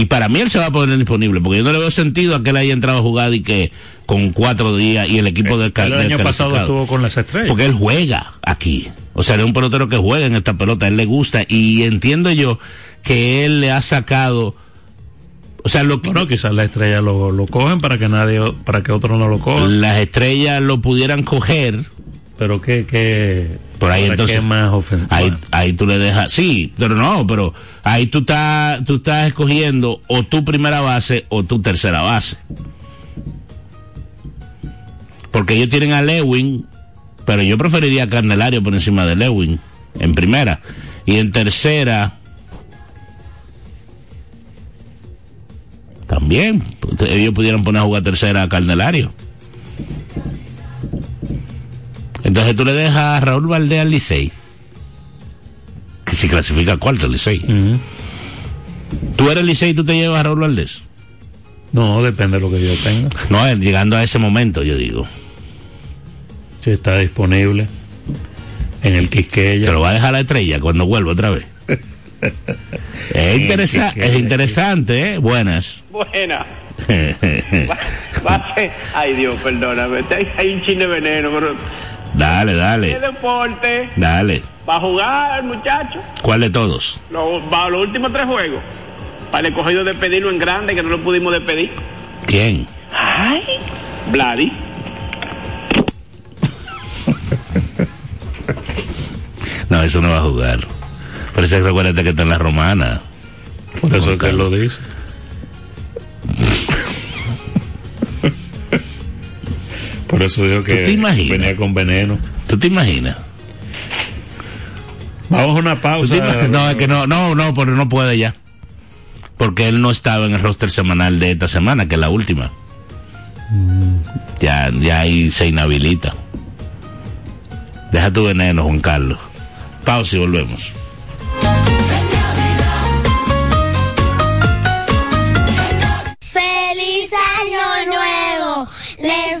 Speaker 8: Y para mí él se va a poner disponible, porque yo no le veo sentido a que él haya entrado a jugar y que con cuatro días y el equipo del
Speaker 7: El año pasado estuvo con las estrellas.
Speaker 8: Porque él juega aquí. O sea, es un pelotero que juega en esta pelota, a él le gusta y entiendo yo que él le ha sacado o sea, lo que
Speaker 7: Bueno, quizás la estrella lo, lo cogen para que nadie, para que otro no lo coja.
Speaker 8: las estrellas lo pudieran coger,
Speaker 7: Pero que, que
Speaker 8: por ahí
Speaker 7: ¿para
Speaker 8: entonces
Speaker 7: más
Speaker 8: ahí, ahí tú le dejas, sí, pero no, pero ahí tú estás, tú estás escogiendo o tu primera base o tu tercera base. Porque ellos tienen a Lewin, pero yo preferiría a Candelario por encima de Lewin, en primera. Y en tercera, también, ellos pudieran poner a jugar tercera a Candelario. Entonces tú le dejas a Raúl Valdés al Licey, que si clasifica cuarto el Licey. ¿Tú eres Licey y tú te llevas a Raúl Valdés?
Speaker 7: No, depende de lo que yo tenga.
Speaker 8: No, eh, llegando a ese momento, yo digo.
Speaker 7: Si está disponible en el Quisqueya.
Speaker 8: Se lo va a dejar la estrella cuando vuelva otra vez. es, interesa- es interesante, ¿eh? Buenas.
Speaker 10: Buena. Va a ser- Ay, Dios, perdóname. Hay, hay un chin de veneno, pero.
Speaker 8: Dale,
Speaker 10: ¿Qué
Speaker 8: dale,
Speaker 10: deporte?
Speaker 8: dale.
Speaker 10: Va a jugar el muchacho.
Speaker 8: ¿Cuál de todos?
Speaker 10: Los, va, los últimos tres juegos. Para el cogido despedirlo en grande, que no lo pudimos despedir.
Speaker 8: ¿Quién?
Speaker 10: Ay. Vladi.
Speaker 8: No, eso no va a jugar. Pero ese recuérdate que está en la romana.
Speaker 7: Por eso es que él lo dice. Por eso digo que
Speaker 8: ¿Tú te imaginas?
Speaker 7: venía con veneno.
Speaker 8: ¿Tú te imaginas?
Speaker 7: Vamos a una
Speaker 8: ¿Tú
Speaker 7: pausa.
Speaker 8: No, es que no, no, no, pero no puede ya. Porque él no estaba en el roster semanal de esta semana, que es la última. Ya, ya ahí se inhabilita. Deja tu veneno, Juan Carlos. Pausa y volvemos.
Speaker 11: ¡Feliz Año Nuevo! Les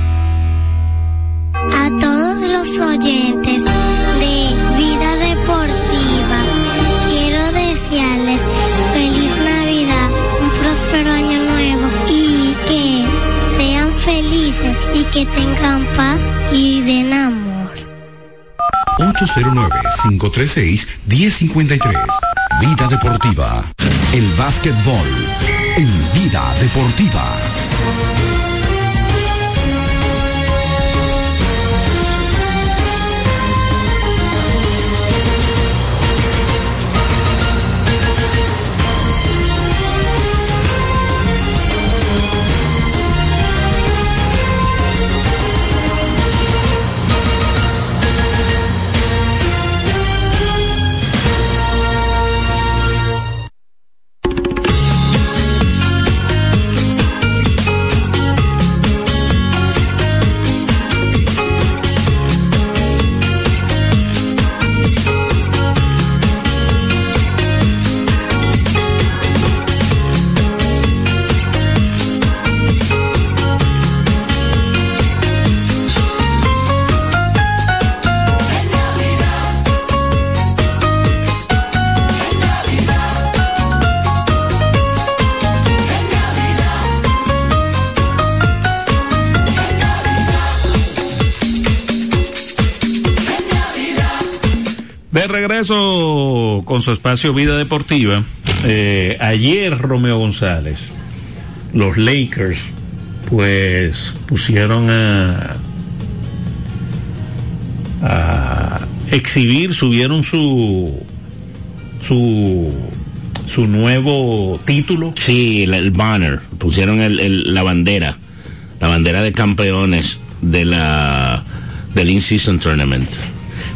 Speaker 11: a todos los oyentes de Vida Deportiva. Quiero desearles feliz Navidad, un próspero año nuevo y que sean felices y que tengan paz y den amor.
Speaker 12: 809-536-1053. Vida Deportiva. El básquetbol en Vida Deportiva.
Speaker 7: Con su espacio Vida Deportiva. Eh, ayer Romeo González, los Lakers, pues pusieron a, a exhibir, subieron su su su nuevo título.
Speaker 8: Sí, el, banner, pusieron el, el- la bandera, la bandera de campeones de la del In-Season Tournament.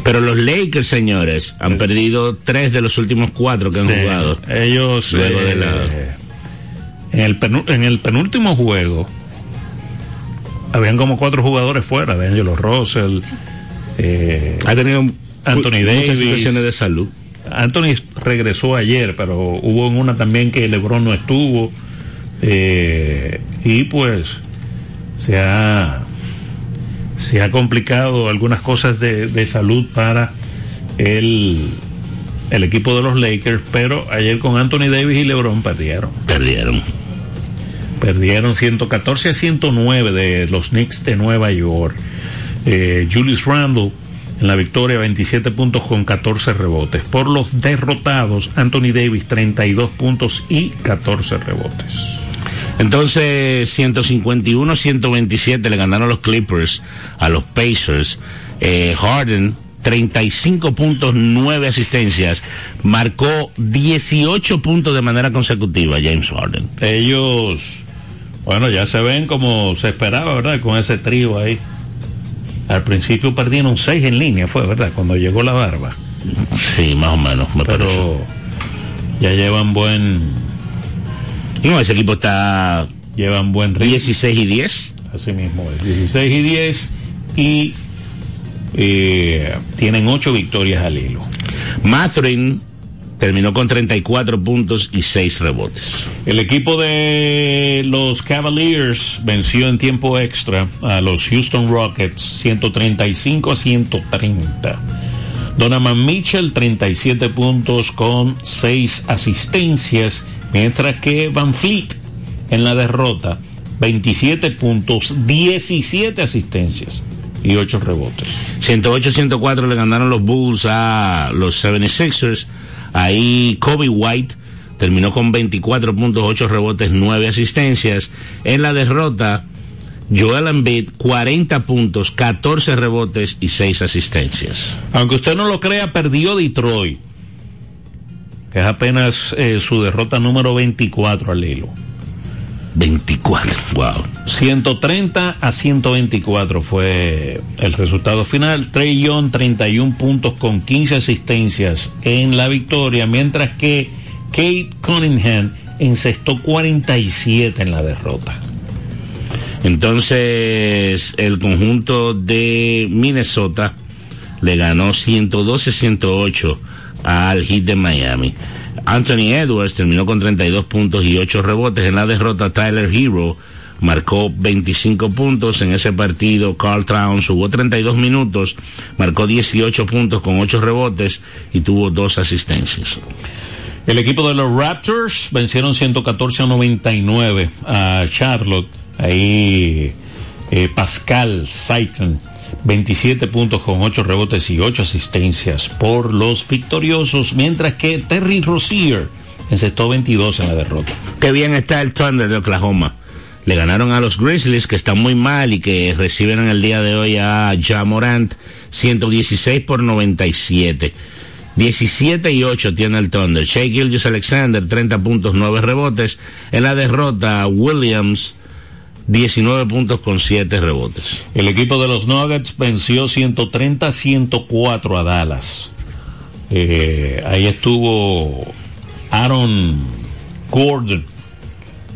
Speaker 8: Pero los Lakers, señores, han perdido tres de los últimos cuatro que han
Speaker 7: Sí,
Speaker 8: jugado.
Speaker 7: Ellos
Speaker 8: Luego de
Speaker 7: eh,
Speaker 8: la-
Speaker 7: en, el penu- en el penúltimo juego habían como cuatro jugadores fuera, de Angelo Russell, eh,
Speaker 8: ha tenido
Speaker 7: Anthony
Speaker 8: muchas
Speaker 7: Davis,
Speaker 8: situaciones de salud.
Speaker 7: Anthony regresó ayer, pero hubo en una también que LeBron no estuvo eh, y pues se ha se ha complicado algunas cosas de, de salud para el, el equipo de los Lakers, pero ayer con Anthony Davis y LeBron perdieron.
Speaker 8: Perdieron.
Speaker 7: Perdieron 114 a 109 de los Knicks de Nueva York. Eh, Julius Randle en la victoria 27 puntos con 14 rebotes. Por los derrotados, Anthony Davis 32 puntos y 14 rebotes.
Speaker 8: Entonces, 151-127 le ganaron los Clippers a los Pacers. Eh, Harden, 35 puntos, 9 asistencias. Marcó 18 puntos de manera consecutiva, James Harden.
Speaker 7: Ellos, bueno, ya se ven como se esperaba, ¿verdad? Con ese trío ahí. Al principio perdieron 6 en línea, fue, ¿verdad? Cuando llegó la barba.
Speaker 8: Sí, más o menos, me
Speaker 7: Pero
Speaker 8: parece.
Speaker 7: ya llevan buen.
Speaker 8: No, ese equipo está.
Speaker 7: Llevan buen ritmo.
Speaker 8: 16 y 10.
Speaker 7: Así mismo es. 16 y 10. Y eh, tienen 8 victorias al hilo.
Speaker 8: Mathurin terminó con 34 puntos y 6 rebotes.
Speaker 7: El equipo de los Cavaliers venció en tiempo extra a los Houston Rockets 135 a 130. Donovan Mitchell 37 puntos con 6 asistencias, mientras que Van Fleet en la derrota 27 puntos, 17 asistencias y 8 rebotes.
Speaker 8: 108-104 le ganaron los Bulls a los 76ers. Ahí Kobe White terminó con 24 puntos, 8 rebotes, 9 asistencias. En la derrota, Joel Embiid 40 puntos, 14 rebotes y 6 asistencias.
Speaker 7: Aunque usted no lo crea, perdió Detroit, es apenas eh, su derrota número 24 al hilo.
Speaker 8: 24, wow.
Speaker 7: 130 a 124 fue el resultado final. Trey Young 31 puntos con 15 asistencias en la victoria, mientras que Kate Cunningham encestó 47 en la derrota.
Speaker 8: Entonces, el conjunto de Minnesota le ganó 112-108 al Heat de Miami. Anthony Edwards terminó con 32 puntos y 8 rebotes. En la derrota, Tyler Hero marcó 25 puntos en ese partido. Carl Towns jugó 32 minutos, marcó 18 puntos con 8 rebotes y tuvo dos asistencias.
Speaker 7: El equipo de los Raptors vencieron 114 a 99 a Charlotte. Ahí eh, Pascal Saiton 27 puntos con 8 rebotes y 8 asistencias por los victoriosos, mientras que Terry Rozier encestó 22 en la derrota.
Speaker 8: Qué bien está el Thunder de Oklahoma. Le ganaron a los Grizzlies, que están muy mal y que reciben en el día de hoy a Ja Morant, 116 por 97. 17 y 8 tiene el Thunder. Shea Gilgis Alexander, 30 puntos, 9 rebotes. En la derrota, Williams, 19 puntos con 7 rebotes.
Speaker 7: El equipo de los Nuggets venció 130-104 a Dallas. Eh, ahí estuvo Aaron Gordon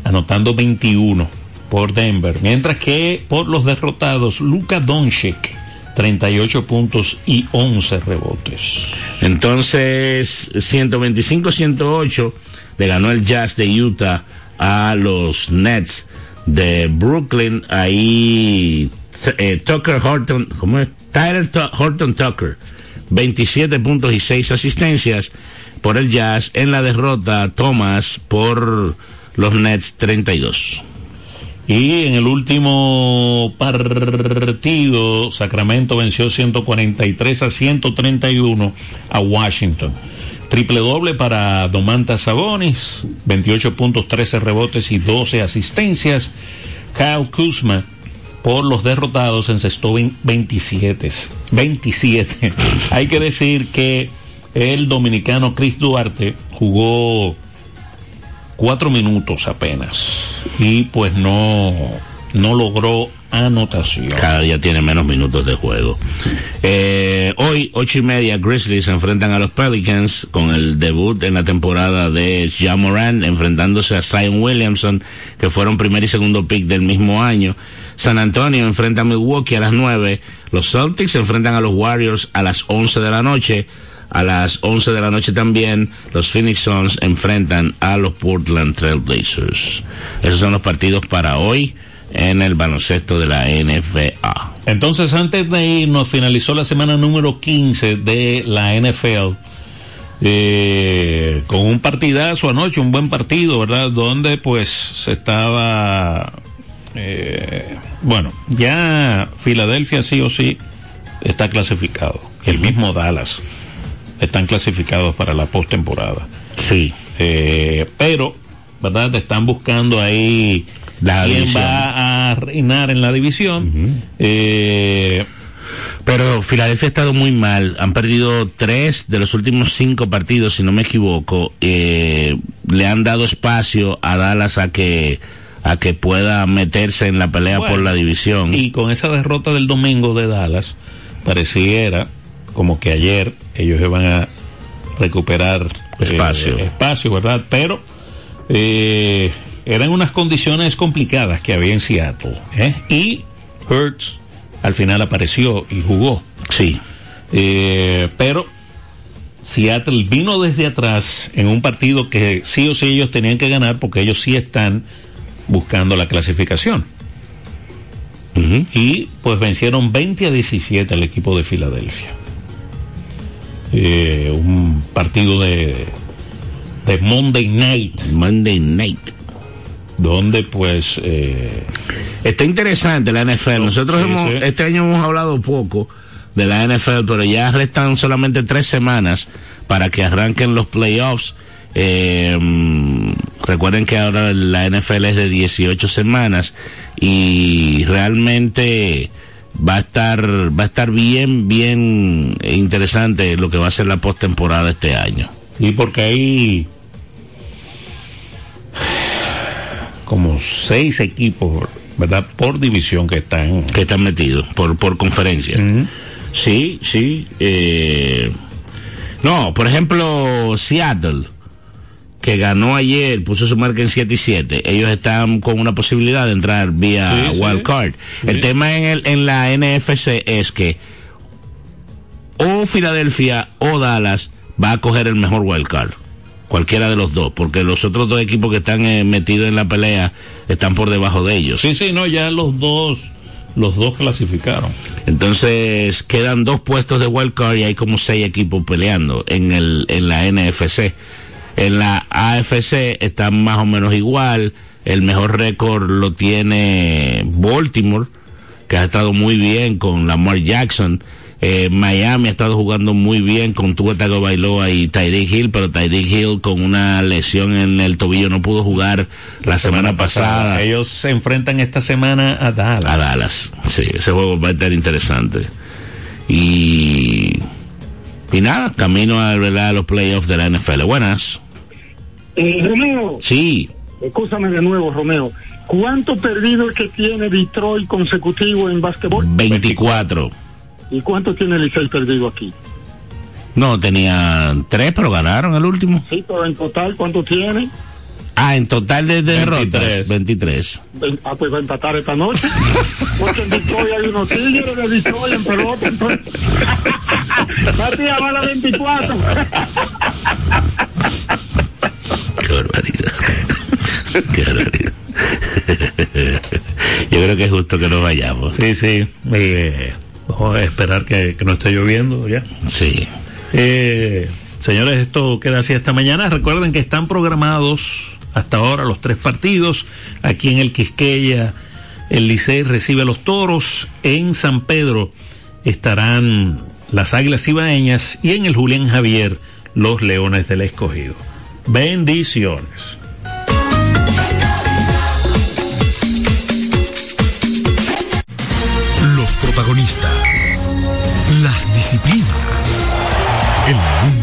Speaker 7: anotando 21 por Denver, mientras que por los derrotados Luka Doncic 38 puntos y 11 rebotes.
Speaker 8: Entonces, 125-108 le ganó el Jazz de Utah a los Nets de Brooklyn. Ahí eh, Tucker Horton, ¿cómo es? Tyler Horton Tucker, 27 puntos y 6 asistencias por el Jazz. En la derrota, Thomas por los Nets 32.
Speaker 7: Y en el último partido, Sacramento venció 143 a 131 a Washington. Triple doble para Domantas Sabonis, 28 puntos, 13 rebotes y 12 asistencias. Kyle Kuzma por los derrotados encestó 27. 27. Hay que decir que el dominicano Chris Duarte jugó cuatro minutos apenas y pues no no logró anotación.
Speaker 8: Cada día tiene menos minutos de juego. Eh, hoy, ocho y media, Grizzlies se enfrentan a los Pelicans con el debut en la temporada de Ja Morant, enfrentándose a Zion Williamson, que fueron primer y segundo pick del mismo año. San Antonio enfrenta a Milwaukee a las nueve. Los Celtics enfrentan a los Warriors a las once de la noche. A las 11 de la noche también, los Phoenix Suns enfrentan a los Portland Trail Blazers. Esos son los partidos para hoy en el baloncesto de la NFA.
Speaker 7: Entonces, antes de irnos, finalizó la semana número 15 de la NFL. eh, con un partidazo anoche, un buen partido, ¿verdad? Donde pues se estaba... eh, bueno, ya Filadelfia sí o sí está clasificado. El mismo Dallas están clasificados para la postemporada.
Speaker 8: Sí.
Speaker 7: Eh, pero, ¿verdad? Están buscando ahí
Speaker 8: La
Speaker 7: quién
Speaker 8: división.
Speaker 7: va a reinar en la división. Eh,
Speaker 8: Pero Filadelfia ha estado muy mal. Han perdido tres de los últimos cinco partidos, si no me equivoco. Eh, le han dado espacio a Dallas a que a que pueda meterse en la pelea
Speaker 7: Bueno,
Speaker 8: por la división.
Speaker 7: Y con esa derrota del domingo de Dallas, pareciera como que ayer ellos iban a recuperar eh,
Speaker 8: Espacio.
Speaker 7: espacio, ¿verdad? Pero eh, eran unas condiciones complicadas que había en Seattle. ¿eh? Y Hurts al final apareció y jugó.
Speaker 8: Sí.
Speaker 7: Eh, pero Seattle vino desde atrás en un partido que sí o sí ellos tenían que ganar porque ellos sí están buscando la clasificación. Y pues vencieron 20 a 17 al equipo de Filadelfia. Eh, un partido de, de Monday Night.
Speaker 8: Monday Night.
Speaker 7: Donde pues... eh,
Speaker 8: Está interesante la NFL. Nosotros
Speaker 7: sí,
Speaker 8: hemos,
Speaker 7: sí.
Speaker 8: este año hemos hablado poco de la NFL, pero ya restan solamente tres semanas para que arranquen los playoffs. Eh, recuerden que ahora la NFL es de 18 semanas y realmente va a estar va a estar bien bien interesante lo que va a ser la postemporada este año.
Speaker 7: Sí, porque hay como seis equipos, ¿verdad? Por división que están...
Speaker 8: Que están metidos por, por conferencia. Sí, sí. eh, no, por ejemplo, Seattle, que ganó ayer, puso su marca en 7 y 7. Ellos están con una posibilidad de entrar vía
Speaker 7: Sí,
Speaker 8: wild card. El
Speaker 7: Sí.
Speaker 8: tema en, el, en la NFC es que o Filadelfia o Dallas va a coger el mejor wild card. Cualquiera de los dos, porque los otros dos equipos que están eh, metidos en la pelea están por debajo de ellos.
Speaker 7: Sí, sí, no, ya los dos, los dos clasificaron.
Speaker 8: Entonces quedan dos puestos de wild card y hay como seis equipos peleando en el en la NFC. En la AFC están más o menos igual. El mejor récord lo tiene Baltimore, que ha estado muy bien con Lamar Jackson. Eh, Miami ha estado jugando muy bien con Tua Tagovailoa y Tyreek Hill, pero Tyreek Hill con una lesión en el tobillo no pudo jugar la, semana, pasada.
Speaker 7: Ellos se enfrentan esta semana a Dallas.
Speaker 8: A Dallas, sí, ese juego va a estar interesante. Y, y nada, camino a, ¿verdad? a los playoffs de la NFL. Buenas.
Speaker 13: Eh, Romeo.
Speaker 8: Sí.
Speaker 13: Escúchame de nuevo, Romeo. ¿Cuánto perdido es que tiene Detroit consecutivo en básquetbol?
Speaker 8: 24.
Speaker 13: ¿Y cuánto tiene el Licey perdido aquí?
Speaker 8: No, tenía tres, pero ganaron el último.
Speaker 13: Sí, pero en total, ¿cuánto tiene?
Speaker 8: Ah, en total de derrotas, 23.
Speaker 13: Ven- Ah, pues va a empatar esta noche. Porque en Detroit hay unos tigres de Detroit en pelota. Entonces... Matías va a la 24.
Speaker 8: Qué barbaridad. Qué barbaridad. Yo creo que es justo que nos vayamos.
Speaker 7: Sí, sí. Eh, vamos a esperar que, que no esté lloviendo ya.
Speaker 8: Sí.
Speaker 7: Eh, señores, esto queda así esta mañana. Recuerden que están programados hasta ahora los tres partidos. Aquí en el Quisqueya, el Licey recibe a los toros. En San Pedro estarán las Águilas Ibaeñas y en el Julián Javier, los Leones del Escogido. Bendiciones.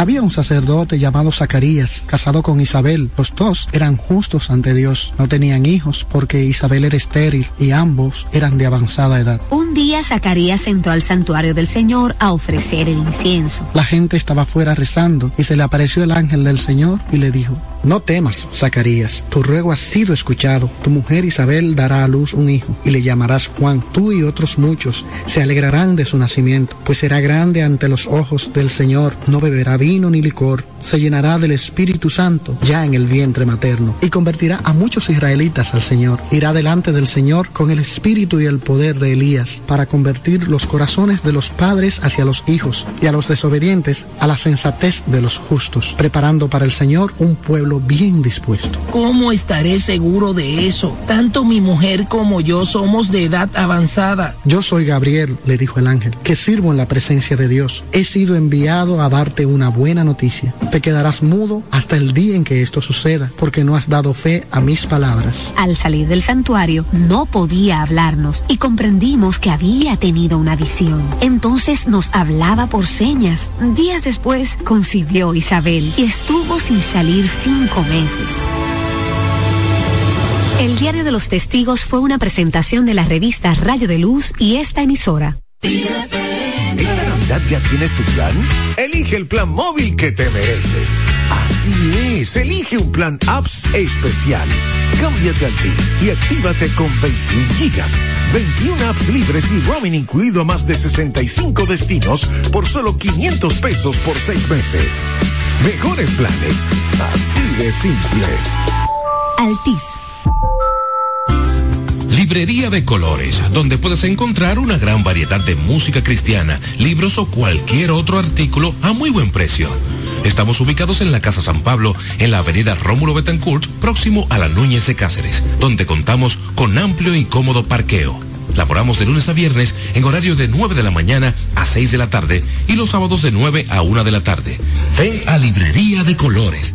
Speaker 14: Había un sacerdote llamado Zacarías, casado con Isabel. Los dos eran justos ante Dios. No tenían hijos porque Isabel era estéril y ambos eran de avanzada edad.
Speaker 15: Un día Zacarías entró al santuario del Señor a ofrecer el incienso.
Speaker 14: La gente estaba fuera rezando y se le apareció el ángel del Señor y le dijo, no temas, Zacarías, tu ruego ha sido escuchado. Tu mujer Isabel dará a luz un hijo y le llamarás Juan. Tú y otros muchos se alegrarán de su nacimiento, pues será grande ante los ojos del Señor. No beberá vino ni licor. Se llenará del Espíritu Santo ya en el vientre materno y convertirá a muchos israelitas al Señor. Irá delante del Señor con el espíritu y el poder de Elías para convertir los corazones de los padres hacia los hijos y a los desobedientes a la sensatez de los justos, preparando para el Señor un pueblo bien dispuesto.
Speaker 16: ¿Cómo estaré seguro de eso? Tanto mi mujer como yo somos de edad avanzada.
Speaker 14: Yo soy Gabriel, le dijo el ángel, que sirvo en la presencia de Dios. He sido enviado a darte una buena noticia. Te quedarás mudo hasta el día en que esto suceda, porque no has dado fe a mis palabras.
Speaker 15: Al salir del santuario no podía hablarnos y comprendimos que había tenido una visión. Entonces nos hablaba por señas. Días después concibió Isabel y estuvo sin salir meses. El Diario de los Testigos fue una presentación de la revista Rayo de Luz y esta emisora.
Speaker 17: ¿Esta Navidad ya tienes tu plan? Elige el plan móvil que te mereces. Así es, elige un plan apps especial. Cámbiate a Altis y actívate con 21 gigas, 21 apps libres y roaming incluido a más de 65 destinos por solo 500 pesos por 6 meses. Mejores planes, así de simple.
Speaker 15: Altis.
Speaker 18: Librería de Colores, donde puedes encontrar una gran variedad de música cristiana, libros o cualquier otro artículo a muy buen precio. Estamos ubicados en la Casa San Pablo, en la avenida Rómulo Betancourt, próximo a la Núñez de Cáceres, donde contamos con amplio y cómodo parqueo. Laboramos de lunes a viernes en horario de 9 de la mañana a 6 de la tarde y los sábados de 9 a 1 de la tarde. Ven a Librería de Colores.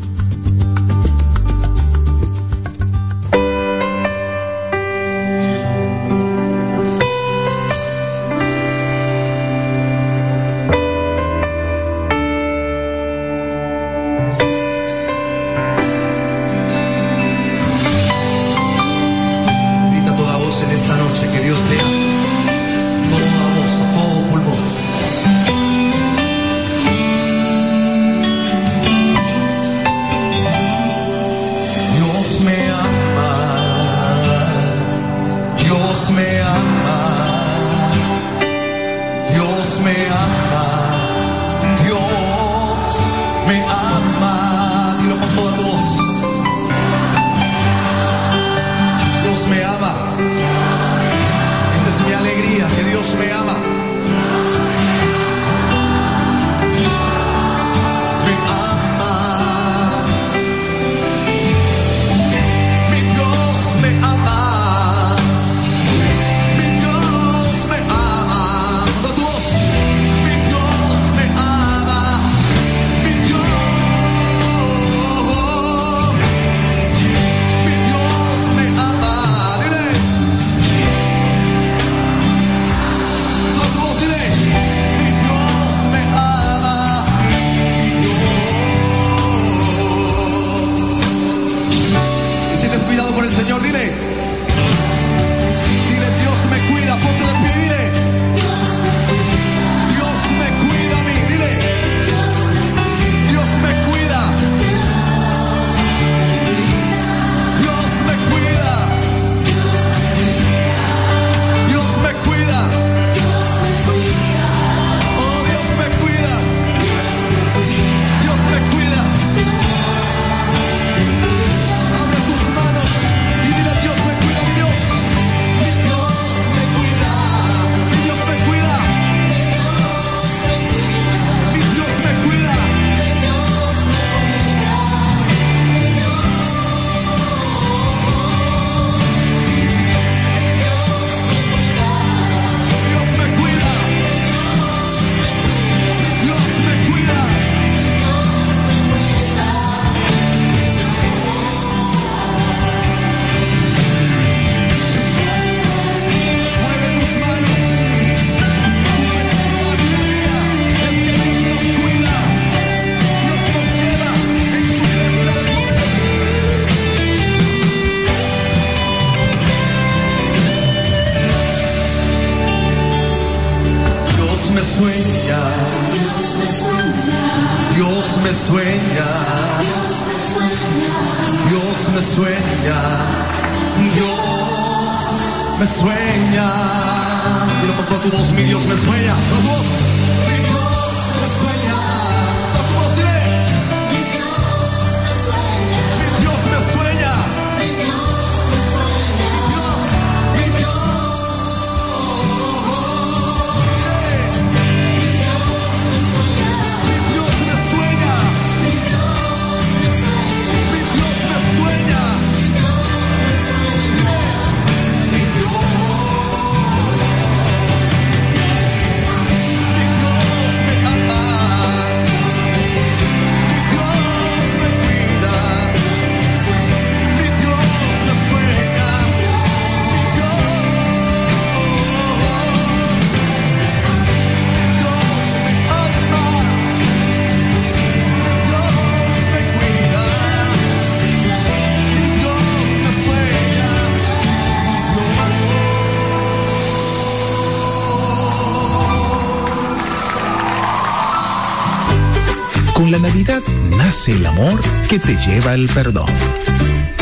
Speaker 4: el amor que te lleva el perdón.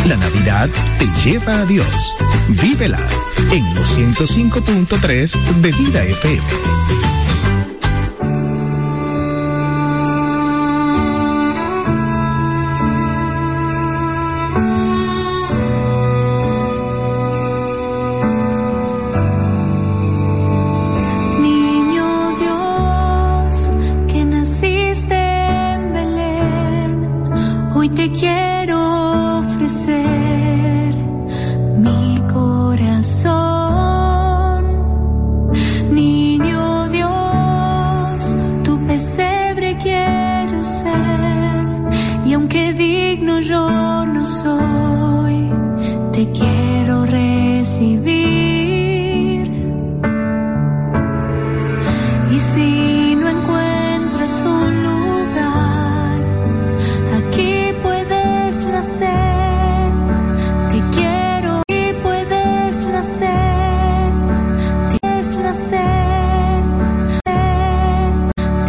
Speaker 4: La Navidad te lleva a Dios. Vívela en los 105.3 de Vida FM.